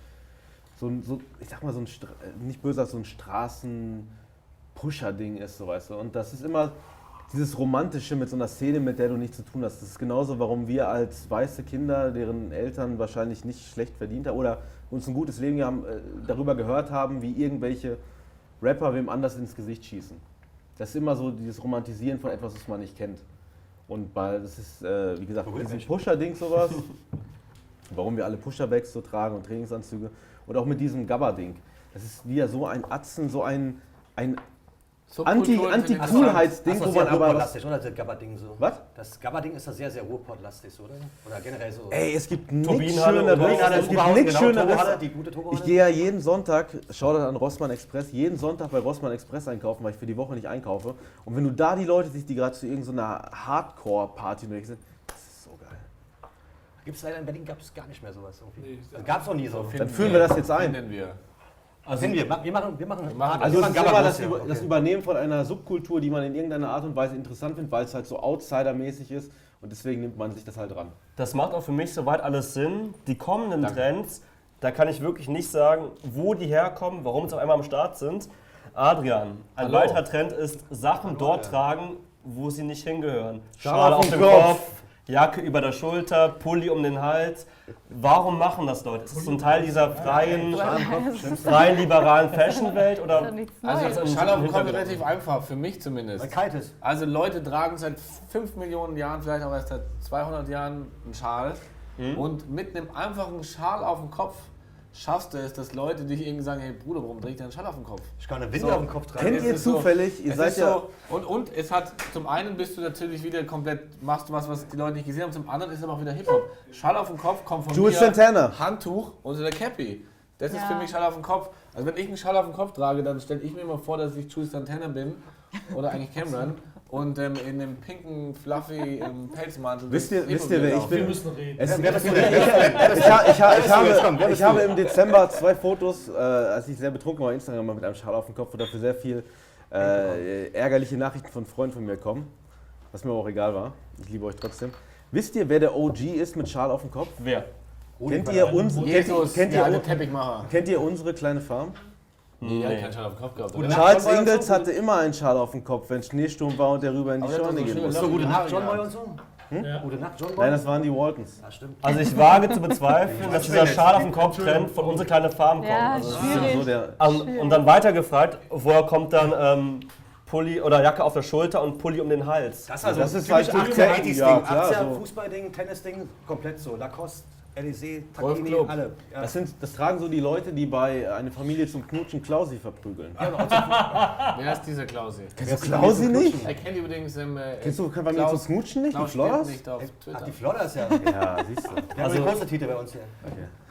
so, ein- so, ich sag mal, so ein, Stra nicht böser, so ein Straßen-Pusher-Ding ist, so weißt du. Und das ist immer dieses Romantische mit so einer Szene, mit der du nichts zu tun hast. Das ist genauso, warum wir als weiße Kinder, deren Eltern wahrscheinlich nicht schlecht verdient haben oder uns ein gutes Leben haben, äh, darüber gehört haben, wie irgendwelche Rapper wem anders ins Gesicht schießen. Das ist immer so dieses Romantisieren von etwas, was man nicht kennt. Und bei, das ist, äh, wie gesagt, diesem. Pusher-Ding sowas, warum wir alle Pusher-Bags so tragen und Trainingsanzüge und auch mit diesem Gabba-Ding. Das ist wieder so ein Atzen, so ein, ein Anti- Anti-Coolheits-Ding, Achso, wo sehr man aber was, Ruhrpott-lastig, oder? Das Gabba-Ding so. Was? Das Gabba-Ding ist da sehr, sehr Ruhrpott-lastig, oder? Oder generell so. Ey, es gibt nichts Schöneres. Es gibt nichts genau, Schöneres. die gute Turbohalle. Ich gehe ja jeden Sonntag, schau an Rossmann Express, jeden Sonntag bei Rossmann Express einkaufen, weil ich für die Woche nicht einkaufe. Und wenn du da die Leute siehst, die gerade zu irgendeiner Hardcore-Party unterwegs sind, das ist so geil. Gibt es leider in Berlin gab es gar nicht mehr sowas irgendwie. Nee, Also gab es noch nie so. Dann führen wir das jetzt ein. Finden wir. Also, wir. Wir machen, wir machen, machen Also wir es ist machen immer das, Gabba-Bus, Über, ja, das okay. Übernehmen von einer Subkultur, die man in irgendeiner Art und Weise interessant findet, weil es halt so outsidermäßig ist. Und deswegen nimmt man sich das halt dran. das macht auch für mich soweit alles Sinn. Die kommenden Danke. Trends, da kann ich wirklich nicht sagen, wo die herkommen, warum sie auf einmal am Start sind. Adrian, ein Hallo. weiterer Trend ist, Sachen dort tragen, wo sie nicht hingehören. Schal Schale auf auf dem dem Kopf. Kopf, Jacke über der Schulter, Pulli um den Hals. Warum machen das Leute? Ist es zum Teil dieser freien, freien liberalen Fashion-Welt oder Also Kopf ist Hintergrund. relativ einfach, für mich zumindest. Weil kalt ist. Also Leute tragen seit 5 Millionen Jahren, vielleicht auch erst seit 200 Jahren einen Schal. Und mit einem einfachen Schal auf dem Kopf schaffst du es, dass Leute dich irgendwie sagen, hey Bruder, warum trägt der einen Schal auf dem Kopf? Ich kann eine Winde So. auf dem Kopf tragen. Kennt Es ihr ist so- zufällig, ihr seid ist ja... so, und, und es hat, zum einen bist du natürlich wieder komplett, machst du was, was die Leute nicht gesehen haben, zum anderen ist es aber auch wieder Hip-Hop. Schal auf dem Kopf kommt von Jules mir, Santana. Handtuch unter der Cappy. Das ist Ja. für mich Schal auf dem Kopf. Also wenn ich einen Schal auf dem Kopf trage, dann stelle ich mir immer vor, dass ich Jules Santana bin oder eigentlich Cameron und ähm, in einem pinken, fluffy ähm, Pelzmantel. Wisst ihr, wisst ihr, wer ich Hip-Hop Wir bin? müssen reden. Es, Wer bist du denn? ich, ha, ich, ha, ich, Jetzt komm, wer habe, ich im Dezember zwei Fotos, äh, als ich sehr betrunken war, auf Instagram mal mit einem Schal auf dem Kopf und dafür sehr viel äh, ärgerliche Nachrichten von Freunden von mir kommen, was mir aber auch egal war. Ich liebe euch trotzdem. Wisst ihr, wer der OG ist mit Schal auf dem Kopf? Wer? Kennt ihr, uns, kennt, Jesus, kennt, ihr, Teppichmacher. kennt ihr unsere kleine Farm? Nee, der hat keinen Schal auf dem Kopf gehabt. oder? Charles Ingalls hatte immer einen Schal auf dem Kopf, wenn Schneesturm war und der rüber in die Scheune gehen schöne musste. So, gute Nacht, John. Boy und so? Ja. Gute Nacht, John Boy? Nein, das waren die Waltons. Ja, stimmt. Also ich wage zu bezweifeln, dass dieser Schal auf dem Kopf-Trend von unserer kleinen Farm kommt. Ja, Also, schwierig. So der, also, und dann weitergefragt, woher kommt dann ähm, Pulli oder Jacke auf der Schulter und Pulli um den Hals? Das ist also Das ist halt 80er, 80er, 80s ja, Ding. klar, 80er so. Fußballding, Tennisding, komplett so. Lacoste, LEC, Wolf Takini, alle. Ja. das, sind, das tragen so die Leute, die bei einer Familie zum Knutschen Klausi verprügeln. Wer ist dieser Klausi? Kennst du Klausi nicht? Er kennt übrigens im. Äh, Kennst du Familie Klaus- zum Knutschen nicht? Die Klaus Floras? steht nicht auf Ach, Twitter. die Flodder ist ja. Ja, siehst du. Wir haben Also- die große Titel bei uns hier.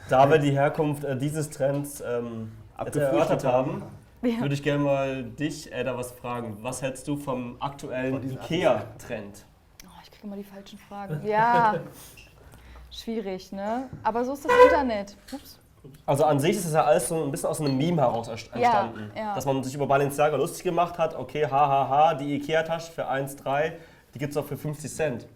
Da wir die Herkunft äh, dieses Trends ähm, erörtert haben, Ja. würde ich gerne mal dich, Edda, was fragen. Was hältst du vom aktuellen Ikea-Trend? Oh, ich kriege immer die falschen Fragen. Ja, schwierig, ne? Aber so ist das Internet. Ups. Also an sich ist es ja alles so ein bisschen aus einem Meme heraus erst- Ja, entstanden. ja. Dass man sich über Balenciaga lustig gemacht hat, okay, hahaha, die Ikea-Tasche für 1,3, die gibt es auch für 50 Cent.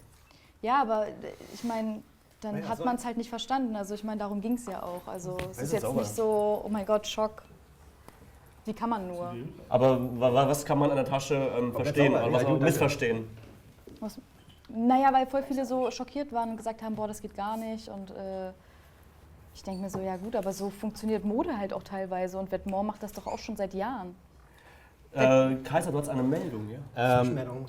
Ja, aber ich meine, dann hat so- man es halt nicht verstanden. Also ich meine, darum ging es ja auch. Also es ist ist jetzt sauber. nicht so, oh mein Gott, Schock. Wie kann man nur? Aber wa- wa- was kann man an der Tasche ähm, verstehen oder ja, was missverstehen? Was, Naja, weil voll viele so schockiert waren und gesagt haben, boah, das geht gar nicht. Und äh, ich denke mir so, ja gut, aber so funktioniert Mode halt auch teilweise. Und Vetements macht das doch auch schon seit Jahren. Äh, Kaiser, du hast eine Meldung, ja? Ähm, Zwischenmeldung.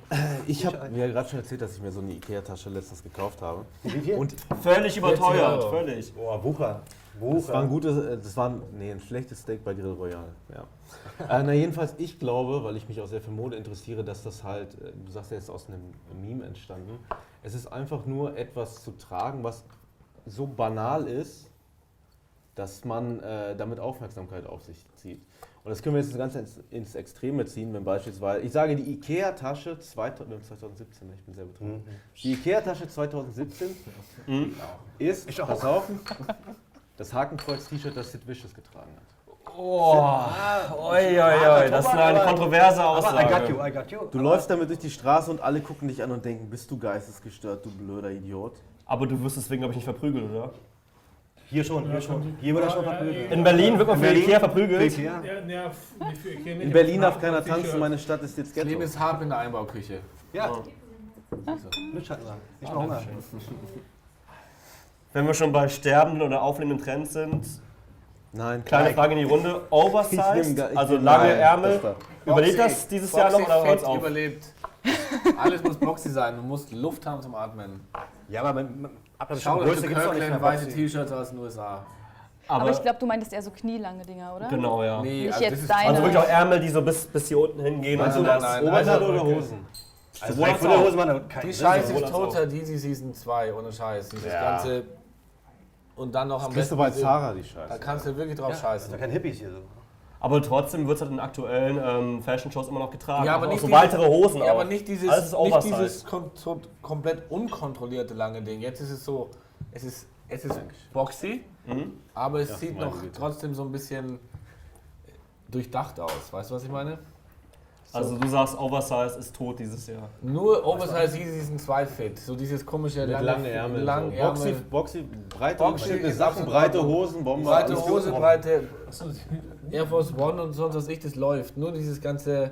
ich habe mir gerade schon erzählt, dass ich mir so eine Ikea-Tasche letztens gekauft habe. Wie viel? Und Völlig überteuert, völlig. Boah, Wucher. Das war ein gutes, äh, das war ein, nee, ein schlechtes Steak bei Grill Royal. Ja. äh, na jedenfalls, ich glaube, weil ich mich auch sehr für Mode interessiere, dass das halt, äh, du sagst ja jetzt aus einem Meme entstanden, es ist einfach nur etwas zu tragen, was so banal ist, dass man äh, damit Aufmerksamkeit auf sich zieht. Und das können wir jetzt ganz ins, ins Extreme ziehen, wenn beispielsweise, ich sage die Ikea-Tasche 2000 2017, ich bin sehr betrunken. Die Ikea-Tasche 2017 ist, pass auf, das Hakenkreuz-T-Shirt, das Sid Vicious getragen hat. Oh, oi, oi, oi, das ist eine kontroverse Aber I Aussage. got you, I got you. Du läufst damit durch die Straße und alle gucken dich an und denken, bist du geistesgestört, du blöder Idiot. Aber du wirst deswegen, glaube ich, nicht verprügelt, oder? Hier schon, hier schon. Hier wird er schon verprügelt. In Berlin wird man für Berlin? Ikea verprügelt. Ikea? Ja, ja, für Ikea nicht, In Berlin darf keiner tanzen, meine Stadt ist jetzt Das Leben Ghetto. ist hart in der Einbauküche. Ja. Nicht sagen. Nicht mal Hunger. Wenn wir schon bei sterbenden oder auflebenden Trends sind, Nein, kleine Frage in die Runde. Oversized, gar- ich also lange Nein, Ärmel. das Überlebt Boxy. das dieses Jahr noch Boxy oder fett auf? überlebt. Alles muss Boxy sein. Du musst Luft haben zum Atmen. Ja, aber ab einer Schau Größe gibt es doch nicht weiße Boxy. T-Shirts aus den USA. Aber, Aber, ich glaube, du meintest eher so knielange Dinger, oder? genau, ja. Nee, Nicht also jetzt das ist deine- Also wirklich auch Ärmel, die so bis, bis hier unten hingehen. Nein, und so nein, das nein, Oberteil also- oder okay. Also Sowohl als auch. Hose machen keinen Die Sinn. Scheiße ist toter Easy Season 2, ohne Scheiß. Dieses Ja. ganze. Und dann noch am Kriegst du bei diese- Zara die Da Scheiße. kannst du wirklich drauf scheißen. kein Hippies hier so. Aber trotzdem wird es halt in aktuellen ähm, Fashion-Shows immer noch getragen. Ja, aber auch nicht so dieses- weitere Hosen Ja, auch. aber nicht dieses, Alles ist nicht dieses kom so komplett unkontrollierte lange Ding. Jetzt ist es so, es ist, es ist boxy, Mhm. aber es Ja, sieht meine noch Güte. trotzdem so ein bisschen durchdacht aus. Weißt du, was ich meine? Also du sagst, Oversize ist tot dieses Jahr. Nur Oversize Easy Season 2 Fit. So dieses komische Mit langen Ärmeln. Lang so. Boxy, Ärmel, Boxy, breite Boxy Sachen, breite. Hosen, Bomber. breite Hose, breite Air Force One und sonst was ich, das läuft. Nur dieses ganze,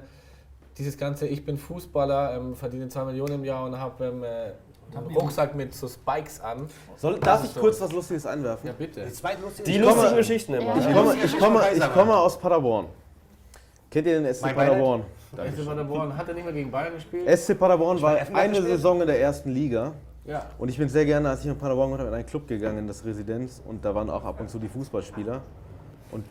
dieses ganze, ich bin Fußballer, ähm, verdiene 2 Millionen im Jahr und habe ähm, äh, einen Rucksack mit so Spikes an. Soll, darf ich so. kurz was Lustiges einwerfen? Ja, bitte. Die Die lustigen Geschichten immer. Ich komme, ich, komme, ich komme aus Paderborn. Kennt ihr den SC Paderborn? SC Paderborn hat er nicht mehr gegen Bayern gespielt? SC Paderborn war eine? Saison in der ersten Liga. Ja. Und ich bin sehr gerne, als ich in Paderborn war, in einen Club gegangen, in das Residenz. Und da waren auch ab und zu die Fußballspieler. Und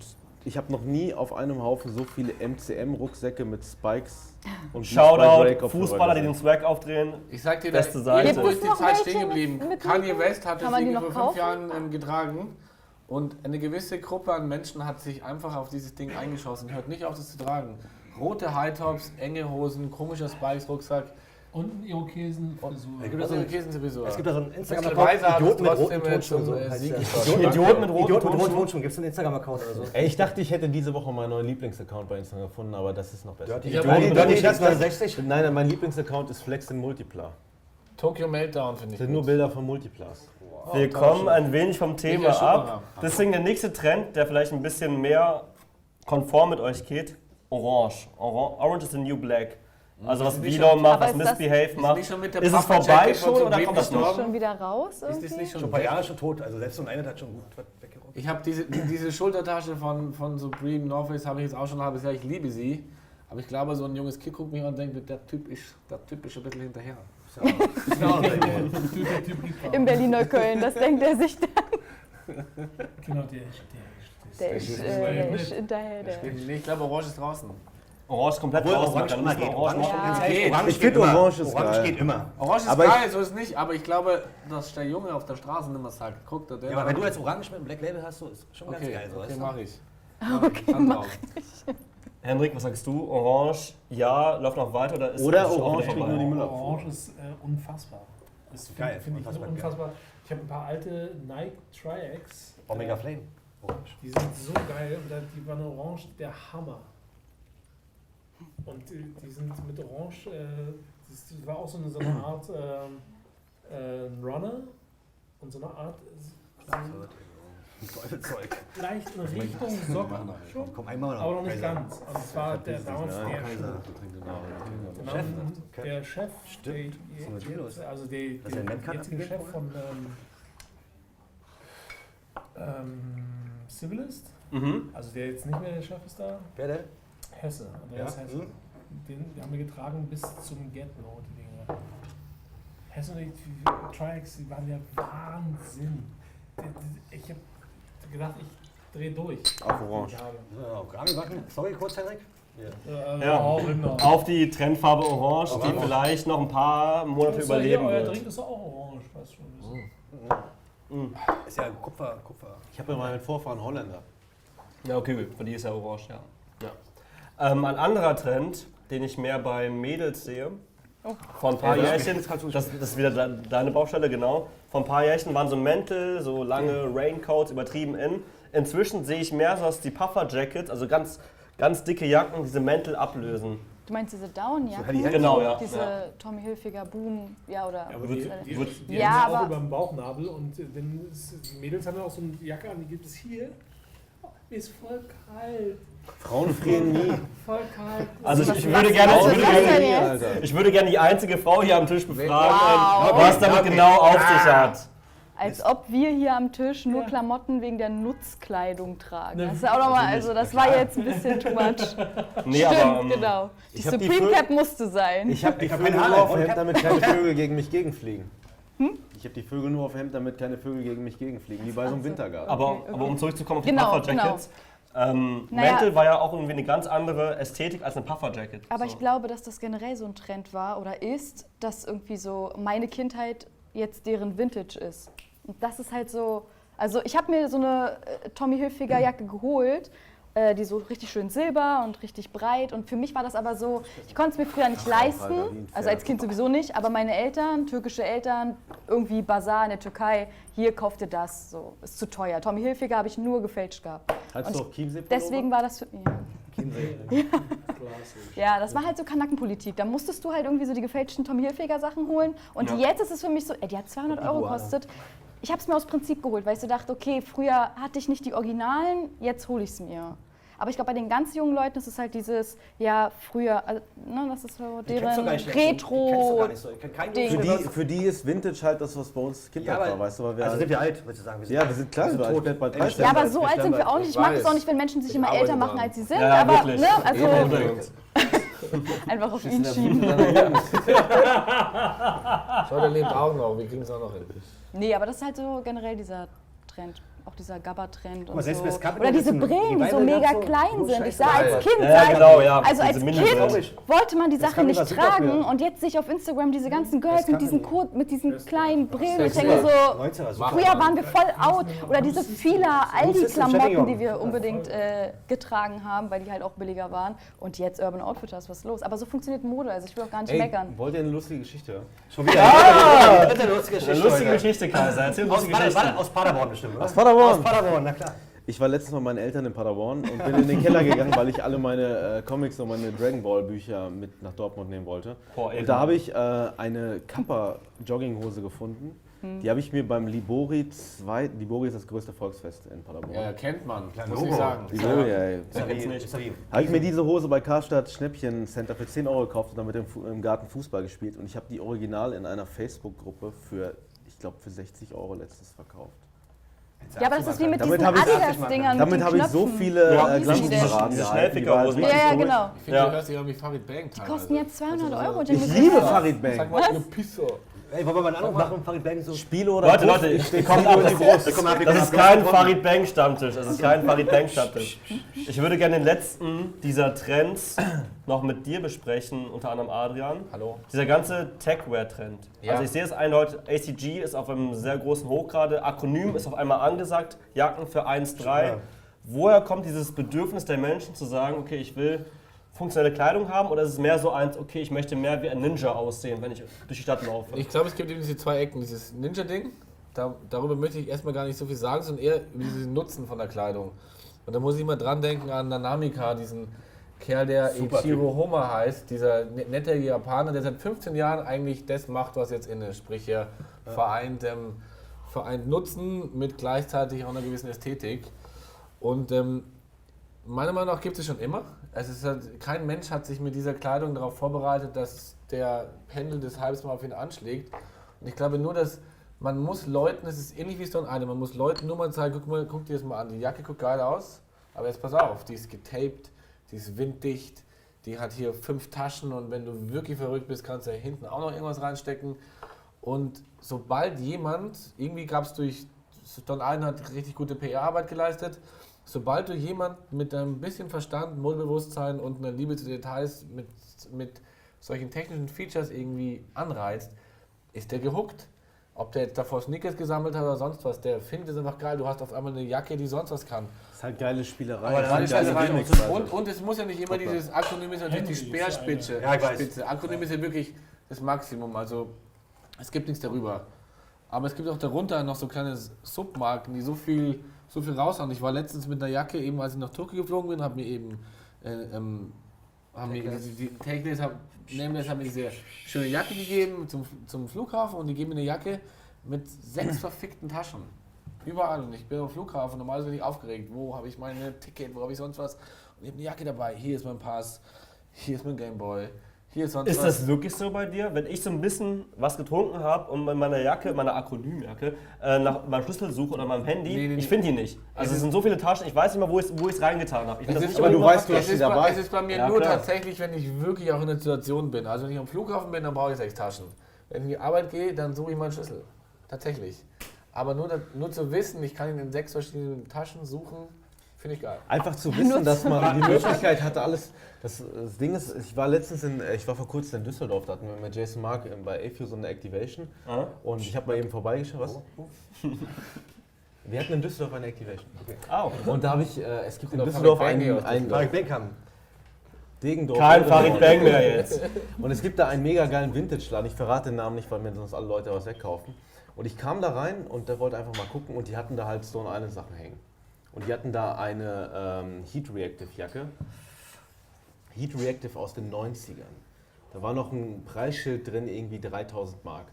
ich habe noch nie auf einem Haufen so viele MCM-Rucksäcke mit Spikes und Shoutout, Fußballer, die den. Swag aufdrehen. Ich sag dir, Beste da- Seite. ist die noch Zeit stehen geblieben. mit- mit Kanye? West hat es irgendwie noch vor fünf? Jahren ähm, getragen. Und eine gewisse Gruppe an Menschen hat sich einfach auf dieses Ding eingeschossen. Hört nicht auf, das zu tragen. Rote Hightops, enge Hosen, komischer Spikes-Rucksack. Und ein Irokesen-Frisur. Gibt es so eine ein- Käsensowieso. Es gibt da so einen Instagram-Account, Idioten mit roten Tonschuhen. So. Idioten mit roten Tonschuhen. Gibt es einen Instagram-Account oder so? Ey, ich dachte, ich hätte diese Woche meinen neuen Lieblingsaccount bei Instagram gefunden, aber das ist noch besser. Dirty Ich hab Dirty Dirty ich das hab- 69? Nein, nein, mein Lieblingsaccount ist Flex in Multipla. Tokyo Meltdown finde Das ich. sind nur. Bilder von Multiplas. Wir kommen ein wenig vom Thema ab. Deswegen der nächste Trend, der vielleicht ein bisschen mehr konform mit euch geht, Orange. Orange, Orange is the new black. Also was Ist schon- macht, was ist das- Misbehave Ist macht. der Ist es vorbei schon oder kommt das noch? Schon wieder raus Ist das irgendwie? nicht schon ein paar? Jahre schon tot. Also selbst so ein einer hat schon gut weggeräumt. Ich habe diese, diese Schultertasche von, von Supreme North Face habe ich jetzt auch schon ein halbes Jahr. Ich liebe sie. Aber ich glaube, so ein junges Kind guckt mich an und denkt, der Typ ist, der typ ist ein bisschen hinterher. Gibt Im Berliner Köln, das denkt er sich dann. Genau, der ist. Der Der ist, ist- äh, der ist hinterher. Der. Nee, ich glaube, Orange ist draußen. Orange ist komplett Obwohl draußen. Orange immer wir geht. Orange Orange. Ja. ganz Geht. Orange Ich geht find immer. Orange ist Orange geil. geht immer. Orange ist Aber geil, so ist nicht. Aber ich glaube, dass der Junge auf der Straße mehr sagt, guck da, der. Ja, aber wenn du jetzt Orange mit dem Black Label hast, so ist schon ganz okay, geil. So, okay, weißt du? mach ich. Okay, mach drauf. Hendrik, was sagst du? Orange, ja, läuft noch weiter oder ist Oder Orange kriegt nur die Müllabfuhr. Orange ist äh, unfassbar. Das finde Geil, find ich unfassbar unfassbar. Ich habe ein paar alte Nike Tri-X. Omega Flame. Orange. Die sind so geil und die waren orange der Hammer. Und die, sind mit Orange, äh, das, war auch so eine, so eine Art äh, ein Runner und so eine Art. Zeug. leicht in Richtung Socken schon, Komm einmal aber noch nicht Kaiser. ganz. Und es war der damals der Kaiser. Genau, Chef, der Chef, Stimmt. der, also der, er der jetzige Chef von ähm, ähm, Civilist, Mhm. also der jetzt nicht mehr der Chef ist da, Wer denn? Hesse, der Ja, ist Hesse. mhm. Den, die haben wir getragen bis zum Get-No, die Dinge. Hesse und die, die Triax, die waren ja Wahnsinn. Die- die- Ich habe gedacht, ich drehe durch. Auf Orange. Die backen. Sorry, kurz, Henrik. Äh, Ja. auch immer. Auf die Trendfarbe Orange, die vielleicht noch ein paar Monate überleben euer wird. Drink ist auch orange, weißt du schon. Wissen. Ist ja Kupfer, Kupfer. Ich habe ja meinen Vorfahren Holländer. Ja, okay, für die ist ja orange, ja. ja. Ähm, ein anderer Trend, den ich mehr bei Mädels sehe, vor ein paar Ja, das- Jährchen, das das, das ist wieder de- deine Baustelle, genau. Vor ein paar Jährchen waren so Mäntel, so lange Raincoats, übertrieben in. Inzwischen sehe ich mehr so, dass die Puffer-Jackets, also ganz, ganz dicke Jacken, diese Mäntel ablösen. Du meinst diese? Helly Hansen. Genau, ja. Diese ja. Tommy Hilfiger Boom, ja oder. Aber Wird- die, die, wird- die Ja, haben ja auch aber- über dem Bauchnabel und äh, dann ist, die Mädels haben ja auch so eine Jacke an, die gibt es hier. Oh, mir ist voll kalt, Frauen frieren nie. voll kalt. Also ich, ich würde gerne, ich würde gerne, ich würde gerne die einzige Frau hier am Tisch befragen, Wow. was damit genau auf sich hat. Als ob wir hier am Tisch nur Ja. Klamotten wegen der Nutzkleidung tragen. Ne, Das ist auch nochmal, also das war jetzt ein bisschen too much. Nee, Stimmt, aber ähm, genau. Die die Supreme Vö- Cap musste sein. Ich habe die Ich hab Vögel keine nur Haare, auf dem Hemd, damit keine Vögel gegen mich gegenfliegen. Hm? Ich habe die Vögel nur auf dem Hemd, damit keine Vögel gegen mich gegenfliegen, wie bei so einem Wintergarten. Aber, Okay, okay. aber um zurückzukommen auf die Genau, Puffer-Jackets. Ähm, Naja. Mäntel war ja auch irgendwie eine ganz andere Ästhetik als eine Puffer-Jacket. Aber so. ich glaube, dass das generell so ein Trend war oder ist, dass irgendwie so meine Kindheit jetzt deren Vintage ist. Und das ist halt so. Also ich habe mir so eine äh, Tommy Hilfiger Jacke geholt, äh, die so richtig schön silber und richtig breit. Und für mich war das aber so, ich konnte es mir früher nicht leisten. Also als Kind sowieso nicht. Aber meine Eltern, türkische Eltern, irgendwie Bazar in der Türkei, hier kauft ihr das. So, ist zu teuer. Tommy Hilfiger habe ich nur gefälscht gehabt. Hast und du auch Chiemsee Deswegen war das für. Ja. Klassisch. Ja, das war halt so Kanackenpolitik. Da musstest du halt irgendwie so die gefälschten Tommy Hilfiger Sachen holen. Und Ja. jetzt ist es für mich so, ey, die hat 200 Euro Iguana. gekostet. Ich habe es mir aus Prinzip geholt, weil ich so dachte, okay, früher hatte ich nicht die Originalen, jetzt hole ich es mir. Aber ich glaube, bei den ganz jungen Leuten ist es halt dieses, ja, früher, also, ne, das ist so deren Die Retro. so. Für die, für die ist Vintage halt das, was bei uns Kindheit Ja, war, weißt du? Weil wir also halt- sind wir alt, würdest du sagen. Wir sind ja, wir sind klar, wir sind tot. alt, bald 30. Ja, aber so alt sind wir auch nicht. Ich mag es auch nicht, wenn Menschen sich Ich immer älter machen, als sie sind. Ja, aber wirklich. ne, also einfach auf ihn schieben. Schau, der lebt auch noch. Wir kriegen es auch noch hin. Nee, aber das ist halt so generell dieser Trend. Auch dieser Gabba-Trend und selbst so. Oder diese Brillen, die so mega klein sind. Ich sah als. Kind, Ja, genau, ja. also als Kind wollte man die kann nicht tragen und jetzt sehe ich auf Instagram diese ganzen Girls mit diesen, mit diesen kleinen Brillen. Ich denke so, 90er, super. früher waren wir voll out. Oder diese Fila Aldi-Klamotten, die wir unbedingt äh, getragen haben, weil die halt auch billiger waren. Und jetzt Urban Outfitters, was ist los? Aber so funktioniert Mode, also ich will auch gar nicht Ey, meckern. wollt ihr eine lustige Geschichte hören? Schon wieder. Ah! Eine lustige Eine Geschichte. lustige heute. Geschichte, Kaiser. Erzähl lustige Geschichte. aus Paderborn bestimmt, oder? Aus Paderborn. Aus Paderborn, na klar. Ich war letztens mal mit meinen Eltern in Paderborn und bin in den Keller gegangen, weil ich alle meine äh, Comics und meine Dragon Ball Bücher mit nach Dortmund nehmen wollte. Boah, und da habe ich äh, eine Kappa Jogginghose gefunden. Die habe ich mir beim Libori 2, Libori ist das größte Volksfest in Paderborn. Ja, kennt man. Klar, muss Logo. ich sagen. Libori, ja ja Habe ich mir diese Hose bei Karstadt Schnäppchen Center für 10 Euro gekauft und damit im, Fu- im Garten Fußball gespielt. Und ich habe die original in einer Facebook-Gruppe für, ich glaube, für 60 Euro letztes verkauft. Ja, aber das ist wie mit Damit diesen habe ich- Adidas-Dingern. Damit habe ich so viele Ja, äh, diese Schnellfickerhosen. richtig Ja, genau. Ich finde, Ja. du hörst dich irgendwie Farid Bang Die kosten jetzt 200 Euro. Ich liebe? Farid Bang. Sag mal, eine Pisse. Ey, wollen wir mal einen Anruf machen? Farid Bang so. Spiele oder Leute? Leute, Ich komme Spiele ab. Das hab ist kein. Farid Bang Stammtisch. Das ist kein Farid Bang Stammtisch. Ich würde gerne den letzten dieser Trends noch mit dir besprechen, unter anderem Adrian. Hallo. Dieser ganze Techwear-Trend. Ja. Also ich sehe es eindeutig, ACG ist auf einem sehr großen Hochgrade, Akronym ist auf einmal angesagt, Jacken für 1,3. Ja. Woher kommt dieses Bedürfnis der Menschen zu sagen, okay, ich will funktionelle Kleidung haben oder ist es mehr so eins, okay, ich möchte mehr wie ein Ninja aussehen, wenn ich durch die Stadt laufe? Ich glaube, es gibt eben diese zwei Ecken. Dieses Ninja-Ding, da, darüber möchte ich erstmal gar nicht so viel sagen, sondern eher über diesen Nutzen von der Kleidung. Und da muss ich mal dran denken an Nanamika, diesen Kerl, der Super Ichiro Homa heißt, dieser ne- nette Japaner, der seit 15 Jahren eigentlich das macht, was jetzt in ist. Sprich, er vereint ähm, vereint Nutzen mit gleichzeitig auch einer gewissen Ästhetik. Und ähm, meiner Meinung nach gibt es schon immer. Ist halt, kein Mensch hat sich mit dieser Kleidung darauf vorbereitet, dass der Pendel des mal auf ihn anschlägt. Und ich glaube nur, dass man muss Leuten, es ist ähnlich wie Stone Island, man muss Leuten nur mal zeigen, guck, mal, guck dir das mal an, die Jacke guckt geil aus, aber jetzt pass auf, die ist getaped, die ist winddicht, die hat hier fünf Taschen und wenn du wirklich verrückt bist, kannst du da hinten auch noch irgendwas reinstecken. Und sobald jemand, irgendwie gab es durch, Stone Island hat richtig gute PR-Arbeit geleistet, sobald du jemand mit ein bisschen Verstand, Modebewusstsein und einer Liebe zu Details mit, mit solchen technischen Features irgendwie anreizt, ist der gehuckt. Ob der jetzt davor Sneakers gesammelt hat oder sonst was, der findet es einfach geil. Du hast auf einmal eine Jacke, die sonst was kann. Das ist halt geile Spielerei. Aber das ist geile alles rein Gimmicks, und-. Und, es muss ja nicht immer dieses Akronym ist natürlich die Speerspitze. Ja, ich weiß. Spitze. Akronym ist ja wirklich das Maximum. Also es gibt nichts darüber. Aber es gibt auch darunter noch so kleine Submarken, die so viel, so viel raushauen. Ich war letztens mit einer Jacke, eben als ich nach Tokio geflogen bin, habe mir eben äh, ähm, haben mir die, die Technics, haben, Nameless haben mir diese schöne Jacke gegeben zum, zum Flughafen und die geben mir eine Jacke mit sechs verfickten Taschen. Überall. Und ich bin am Flughafen, normalerweise bin ich aufgeregt. Wo habe ich meine Ticket, wo habe ich sonst was? Und ich habe eine Jacke dabei. Hier ist mein Pass, hier ist mein Gameboy, hier ist das wirklich so bei dir? Wenn ich so ein bisschen was getrunken habe und in meiner Jacke, meiner Akronymjacke, äh, nach meinem Schlüssel suche oder meinem Handy, Nee, nee, nee. ich finde die nicht. Also es sind so viele Taschen, ich weiß nicht mal, wo ich es wo ich's reingetan habe. Ist, nicht aber du weißt, du hast es, sie dabei. es ist bei mir Ja, nur klar. tatsächlich, wenn ich wirklich auch in der Situation bin. Also wenn ich am Flughafen bin, dann brauche ich sechs Taschen. Wenn ich in die Arbeit gehe, dann suche ich meinen Schlüssel. Tatsächlich. Aber nur, nur zu wissen, ich kann ihn in sechs verschiedenen Taschen suchen, finde ich geil. Einfach zu wissen, dass man die Möglichkeit hatte, alles. Das, das Ding ist, ich war letztens in, ich war vor kurzem in Düsseldorf, da hatten wir mit Jason Mark ähm, bei AFU so eine Activation. Ah. Und ich habe mal eben vorbeigeschaut. Was? Wir hatten in Düsseldorf eine Activation. Okay. Und da habe ich, äh, es gibt in Düsseldorf einen, einen Farid Beckham. Degendorf. Kein Farid Bang mehr jetzt. Und es gibt da einen mega geilen Vintage-Laden. Ich verrate den Namen nicht, weil mir sonst alle Leute was wegkaufen. Und ich kam da rein und der wollte einfach mal gucken und die hatten da halt Stone Island Sachen hängen. Und die hatten da eine ähm, Heat Reactive Jacke. Heat Reactive aus den 90ern. Da war noch ein Preisschild drin, irgendwie 3000 Mark.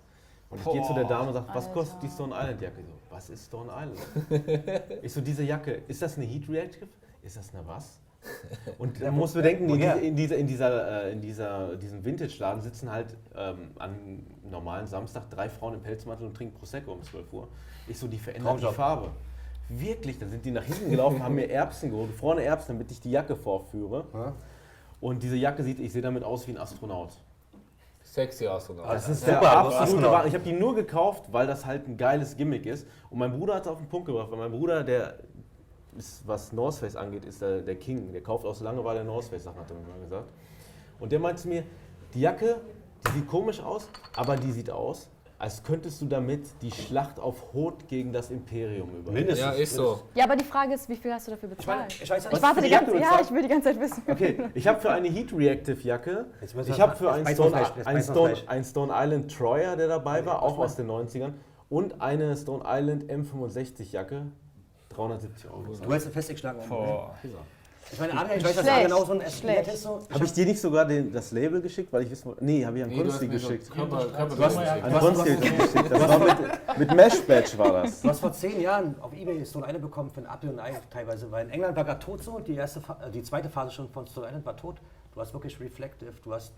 Und ich gehe zu der Dame und sage, was Alter. kostet die Stone Island Jacke? So, was ist Stone Island? ich so, diese Jacke, ist das eine Heat Reactive? Ist das eine was? Und man muss bedenken, in, diese, in, dieser, in, dieser, äh, in dieser, diesem Vintage-Laden sitzen halt ähm, an normalen Samstag drei Frauen im Pelzmantel und trinken Prosecco um 12 Uhr. Ich so, die verändert die. Farbe. Wirklich, dann sind die nach hinten gelaufen, haben mir Erbsen geholt, vorne Erbsen, damit ich die Jacke vorführe. Ja. Und diese Jacke sieht, ich sehe damit aus wie ein Astronaut. Sexy Astronaut. Das ist Super, Astronaut. Wahnsinn. Ich habe die nur gekauft, weil das halt ein geiles Gimmick ist. Und mein Bruder hat es auf den Punkt gebracht, weil mein Bruder, der ist, was North Face angeht, ist der, der King. Der kauft aus Langeweile North Face Sachen, hat er mir mal gesagt. Und der meinte zu mir, die Jacke, die sieht komisch aus, aber die sieht aus, als könntest du damit die Schlacht auf Hoth gegen das Imperium übernehmen. Mindestens. ja, ist so. Ja, aber die Frage ist, wie viel hast du dafür Ich meine, bezahlt? ich weiß Ich Was warte die ganze Jacke Ja, ich will die ganze Zeit wissen. Okay, ich habe für eine Heat Reactive Jacke, ich habe für einen Stone, man Stone, einen Stone Island Troyer, der dabei war, auch aus den 90ern, und eine Stone Island M65 Jacke, 370 Euro. Du hast festgeschlagen. Boah. Ich meine, Adrian, ich weiß, dass er genau so ein Schlecht. ist. So. Habe ich dir nicht sogar den, das Label geschickt, weil ich wissen wollte? Nee, habe ich an Nee, Konsti so geschickt. Körper, Körper Du hast-. An Konsti geschickt. Das war mit, mit Mesh Badge war das. Du hast vor zehn Jahren auf Ebay Stone Island bekommen für ein Apfel und ein Ei teilweise, weil in England war gerade tot so und die, erste, äh, die zweite Phase schon von Stone Island war tot. Du hast wirklich Reflective, du hast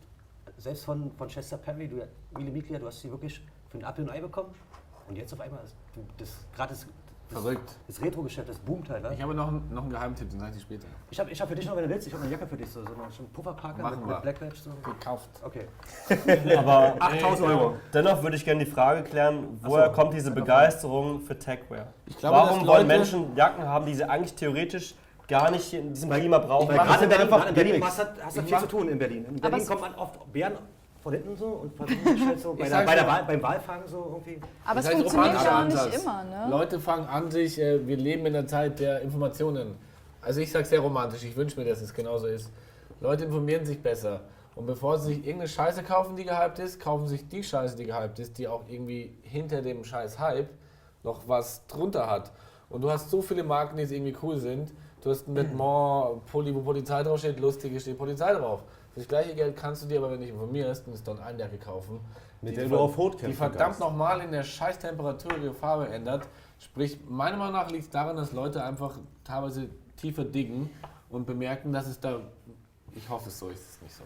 selbst von, von Chester Perry, du, Willy Miklia, du hast sie wirklich für ein Apfel und ein Ei bekommen und jetzt auf einmal, ist, das gerade das, Verrückt. das Retro-Geschäft, das boomt halt. Ne? Ich habe noch, einen- noch einen Geheimtipp, den sage ich dir später. Ich habe ich hab für dich noch, wenn du willst, ich habe eine Jacke für dich, so, so eine, so einen Pufferparker mit, mit Black Badge. So. Gekauft. Okay. Aber 8000 Euro. dennoch würde ich gerne die Frage klären, woher kommt diese Begeisterung für Techwear? Ich glaube, Warum wollen Menschen Jacken haben, die sie eigentlich theoretisch gar nicht in diesem Klima brauchen? Gerade in Berlin, in hast, du- hast du viel zu tun in Berlin. In Berlin kommt man oft Bären von hinten so und versucht sich halt so bei, der, bei der. Wahl, beim Wahlfangen so irgendwie. Aber es Das heißt, funktioniert ja auch nicht Ansatz. immer, ne? Leute fangen an sich, äh, wir leben in der Zeit der Informationen. Also ich sage sehr romantisch, ich wünsche mir, dass es genauso ist. Leute informieren sich besser. Und bevor sie sich irgendeine Scheiße kaufen, die gehypt ist, kaufen sich die Scheiße, die gehypt ist, die auch irgendwie hinter dem scheiß Hype noch was drunter hat. Und du hast so viele Marken, die jetzt irgendwie cool sind. Du hast ein Vêtement, Pulli, wo Polizei draufsteht, lustige steht Polizei drauf. Das gleiche Geld kannst du dir aber, wenn du dich informierst, eine Stone Jacke kaufen. Mit die der du auf Rot Die kämpfen verdammt kannst. nochmal in der scheiß Temperatur ihre Farbe ändert. Sprich, meiner Meinung nach liegt es daran, dass Leute einfach teilweise tiefer diggen und bemerken, dass es da. Ich hoffe, so ist es nicht so.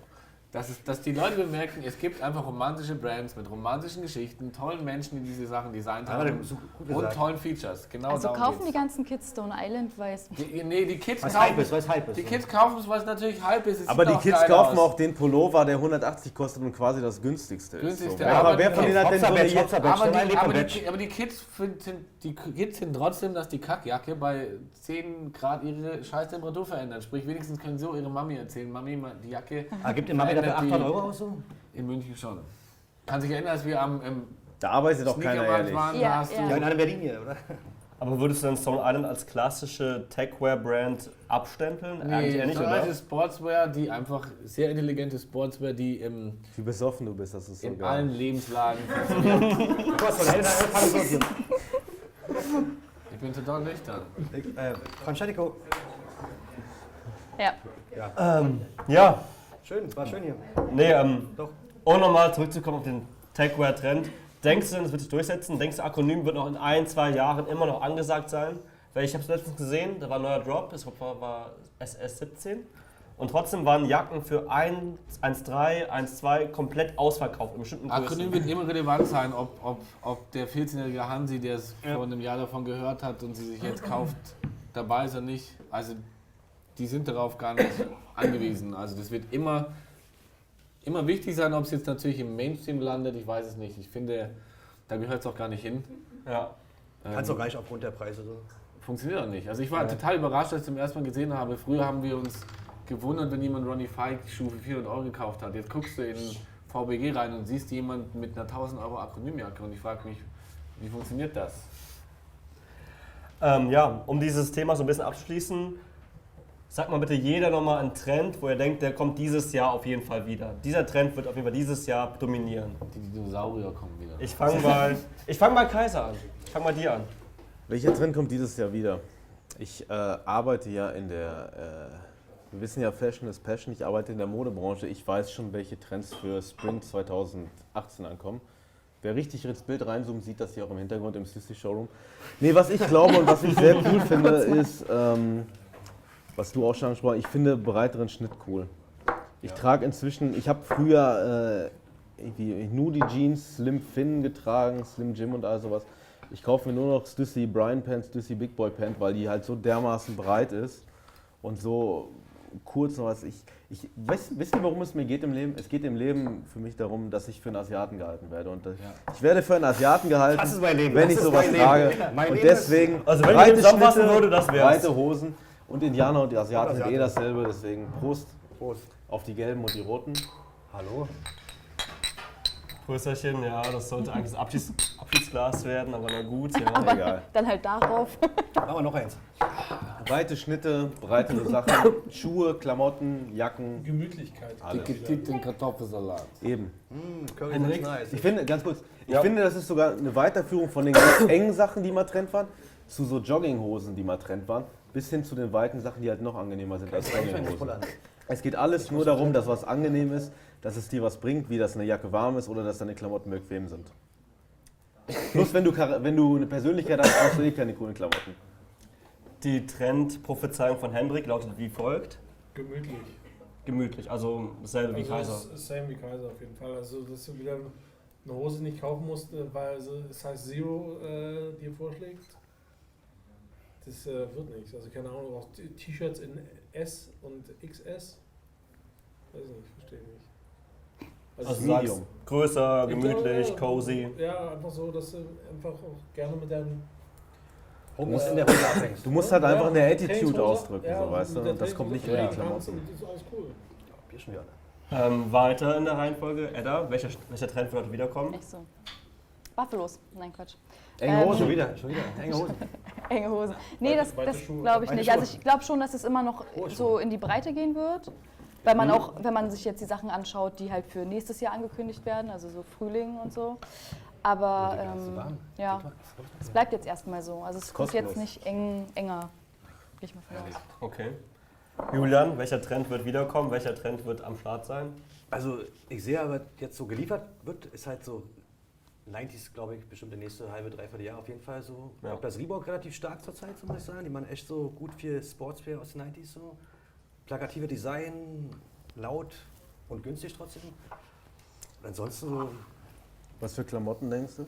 Dass, es, dass die Leute bemerken, es gibt einfach romantische Brands mit romantischen Geschichten, tollen Menschen, die diese Sachen designt Ja, haben so gut und gesagt. tollen Features. Genau Also kaufen die geht's. ganzen Kids Stone Island, weil es Die, nee, die Kids Was kaufen Hype ist, was Hype ist. Die Kids kaufen es, weil es natürlich Hype ist. Es Aber die Kids kaufen aus. auch den Pullover, der 180 kostet und quasi das günstigste ist. Günstigste, wer, aber wer die von denen Kids- hat denn so eine Hopsa-Badge, Aber die, aber, die, aber die Kids finden, die Kids finden trotzdem, dass die Kackjacke bei 10 Grad ihre Scheißtemperatur verändert. Sprich, wenigstens können so ihre Mami erzählen, Mami, die Jacke Ah, gibt ihr Mami dafür verändert 800 die- Euro aus so? in München schon. Kann sich erinnern, als wir am im Da arbeitet doch keiner ehrlich. waren, Ja, da hast ja. Ja, du... in einem Berlin hier, oder? Aber würdest du dann Stone Island als klassische Techwear-Brand abstempeln? Eigentlich Nee, eher nicht, oder? alte Sportswear, die einfach sehr intelligente Sportswear, die im, Wie besoffen du bist, das ist so in geil. allen Lebenslagen Du hast von Helena angefangen so hier. Ich bin total nüchtern. Äh, Francesco, ja. Ähm, ja, schön, war schön hier. nee, ähm, Doch. um nochmal zurückzukommen auf den Techwear-Trend. Denkst du denn, es wird sich durchsetzen? Denkst du, Akronym wird noch in ein, zwei Jahren immer noch angesagt sein? Weil ich habe es letztens gesehen, da war ein neuer Drop, es war, war SS17. Und trotzdem waren Jacken für 1, 1,3, 1,2 komplett ausverkauft in bestimmten Akronym Größen. wird immer relevant sein, ob, ob, ob der 14-jährige Hansi, der es vor einem Jahr davon gehört hat und sie sich jetzt kauft, dabei ist oder nicht. Also die sind darauf gar nicht angewiesen. Also das wird immer, immer wichtig sein, ob es jetzt natürlich im Mainstream landet, ich weiß es nicht. Ich finde, da gehört es auch gar nicht hin. Ja. Kannst auch gar nicht aufgrund der Preise so. Funktioniert auch nicht. Also ich war total überrascht, als ich zum ersten Mal gesehen habe. Früher haben wir uns gewundert, wenn jemand Ronnie Fike Schuhe für 400 Euro gekauft hat. Jetzt guckst du in VBG rein und siehst jemanden mit einer 1000 Euro Akronymjacke und ich frage mich, wie funktioniert das? Ähm, ja, um dieses Thema so ein bisschen abzuschließen, sag mal bitte jeder nochmal einen Trend, wo ihr denkt, der kommt dieses Jahr auf jeden Fall wieder. Dieser Trend wird auf jeden Fall dieses Jahr dominieren. Die Dinosaurier kommen wieder. Ich fange mal, ich fang mal Kaiser an. Ich fange mal dir an. Welcher Trend kommt dieses Jahr wieder? Ich äh, arbeite ja in der, äh, wir wissen ja, Fashion ist Passion. Ich arbeite in der Modebranche. Ich weiß schon, welche Trends für Spring 2018 ankommen. Wer richtig ins Bild reinzoomt, sieht das hier auch im Hintergrund im Sissy Showroom. Nee, was ich glaube und was ich sehr cool finde, ist, ähm, was du auch schon angesprochen hast, ich finde breiteren Schnitt cool. Ich trage inzwischen, ich habe früher äh, irgendwie Nudie Jeans, Slim Finn getragen, Slim Jim und all sowas. Ich kaufe mir nur noch Stussy Brian Pants, Stussy Big Boy Pant, weil die halt so dermaßen breit ist und so kurz und was. Ich, ich weiß, wisst ihr, warum es mir geht im Leben? Es geht im Leben für mich darum, dass ich für einen Asiaten gehalten werde. Und äh, ich werde für einen Asiaten gehalten, Das ist mein Leben, wenn das ich sowas trage. Und deswegen Also wenn ich breite zusammenfassen Schnitte, würde, das wär's. breite Hosen und Indianer und die Asiaten sind eh dasselbe. Deswegen Prost Prost. auf die gelben und die roten. Hallo. Prösterchen, ja, das sollte eigentlich das Abschieds Abschiedsglas werden, aber na gut, ja. Aber Egal. dann halt darauf. Machen wir noch eins. Breite Schnitte, breitere Sachen, Schuhe, Klamotten, Jacken, Gemütlichkeit. alle. Getippt Kartoffelsalat. Eben. Curry Henrik? ist nice. Ich finde, ganz kurz, ich Ja. finde, das ist sogar eine Weiterführung von den ganz engen Sachen, die mal Trend waren, zu so Jogginghosen, die mal Trend waren, bis hin zu den weiten Sachen, die halt noch angenehmer sind als voll an. Es geht alles nur darum, dass was angenehm ist, dass es dir was bringt, wie dass eine Jacke warm ist oder dass deine Klamotten bequem sind. Plus, wenn du, wenn du eine Persönlichkeit hast, brauchst du eh keine coolen Klamotten. Die Trendprophezeiung von Hendrik lautet wie folgt. Gemütlich. Gemütlich, also dasselbe wie Also Kaiser. es ist Same wie Kaiser auf jeden Fall. Also, dass du wieder eine Hose nicht kaufen musst, äh, weil es heißt Zero äh, dir vorschlägt. Das äh, wird nichts. Also keine Ahnung, auch T- T-Shirts in S und XS. Weiß nicht, verstehe nicht. Also du Medium. größer, gemütlich, Ja, cozy. Ja, einfach so, dass du einfach auch gerne mit deinem Home ist in der Hose abhängst. Du musst halt einfach eine Ja, Attitude Trainingshose, ausdrücken, ja, so weißt du. Und das kommt nicht in Trainingshose die Klamotten. du- Das ist alles cool. Bier schon wieder. Ähm, weiter in der Reihenfolge. Edda, welcher, welcher Trend wird heute wiederkommen? Echt so. Buffalos. Nein, Quatsch. Enge Ähm, Hose. Schon wieder, schon wieder. Enge Hosen. Enge Hosen. Nee, das, das glaube ich nicht. Also ich glaube schon, dass es immer noch so in die Breite gehen wird. Weil man auch, wenn man sich jetzt die Sachen anschaut, die halt für nächstes Jahr angekündigt werden, also so Frühling und so. Aber ähm, ja, es bleibt jetzt erstmal so. Also es wird Kostenlos. jetzt nicht eng, enger. Gehe ich mal von aus. Okay. Julian, welcher Trend wird wiederkommen? Welcher Trend wird am Start sein? Also ich sehe aber jetzt so geliefert wird, ist halt so 90s, glaube ich, bestimmt der nächste halbe, dreiviertel Jahr auf jeden Fall so. Ja. Auch das Reebok relativ stark zurzeit, so muss ich sagen. Die machen echt so gut viel Sportswear aus den 90s so. Plakative Design, laut und günstig trotzdem. Und ansonsten so Was für Klamotten denkst du?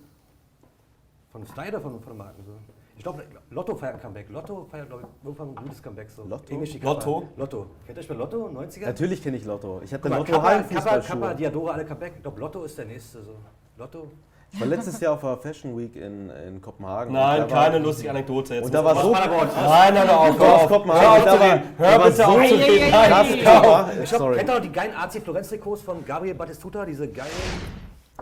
von Style oder von, von den Marken so. Ich glaube, Lotto feiert ein Comeback. Lotto feiert, glaube ich, irgendwann ein gutes Comeback. So. Lotto? Lotto? Lotto. Kennt ihr schon Lotto? 90er? Natürlich kenne ich Lotto. Ich hatte Lotto Kappa, Kappa. Kappa, Diadora, alle Comeback. Ich glaube, Lotto ist der nächste. So. Lotto. Ich war letztes Jahr auf der Fashion Week in, in Kopenhagen. Nein, da war- keine lustige Anekdote jetzt. Und da war so Nein, nein, nein, auf, auf. Kopenhagen, Hör auf da zu war- da Hör war bitte auf zu reden. Krass. Ich glaube, Sorry. kennt ihr noch die geilen AC Florenz-Trikots von Gabriel Battistuta? Diese geilen,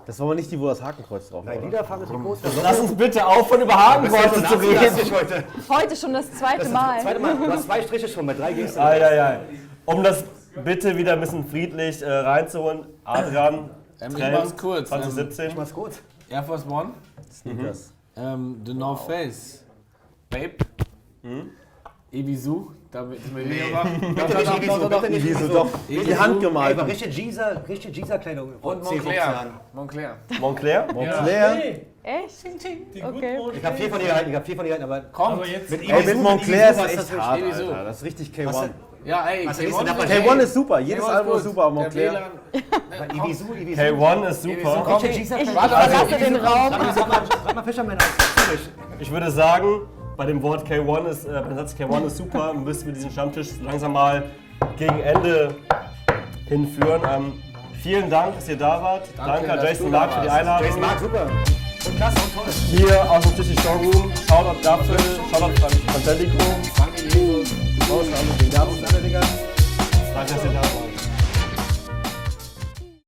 Das war aber nicht die, wo das Hakenkreuz drauf war. nein, oder? niederfahrende Trikots. Lass uns bitte aufhören, über Hakenkreuze zu reden. heute. Heute schon das zweite Das Mal. zweite Mal. Du hast zwei Striche schon, bei drei gehst du. Ei, ei, ei. Um das bitte wieder ein bisschen friedlich äh, reinzuholen, Adrian, Ähm, ich mach's kurz. Ähm, 2017. Ich mach's kurz. Air Force One, Sneakers. ähm, The North Face, Babe, Ibisu, da ist mir wieder wach. Doch, Bitte doch, nicht doch, Die Hand gemalt. aber richtig Jeezer, richtig Jeezer-Kleidung vor Und 10, 15 Montclair. Montclair. Montclair? Montclair. Echt? Okay. Ich habe vier von ihr gehalten, ich habe vier von ihr gehalten, aber jetzt, mit Ey, mit Montclair ist echt das hart. Alter. Das ist richtig Was K1. Ja, ey, Was K1 ist denn da ist- passiert? K1 ist super. Jedes K1 Album ist super, Der Montclair. Bei Ibisu, Ibisu. K1 ist super. komm. Richard Ich Jeezer-Kleidung. verlasse den Raum. Sag mal, natürlich. Ich würde sagen, bei dem Wort K1 ist, äh, beim Satz K1 ist super, müssen wir diesen Stammtisch langsam mal gegen Ende hinführen. Ähm, vielen Dank, dass ihr da wart. Danke, an dass Jason Mark für die. Einladung. Jason Mark, super. Und klasse und toll. Hier aus dem Tisch Showroom. Shoutout dafür, Shoutout an Fantandico. Danke, Jesus. Raus, alle, den Gabus, alle.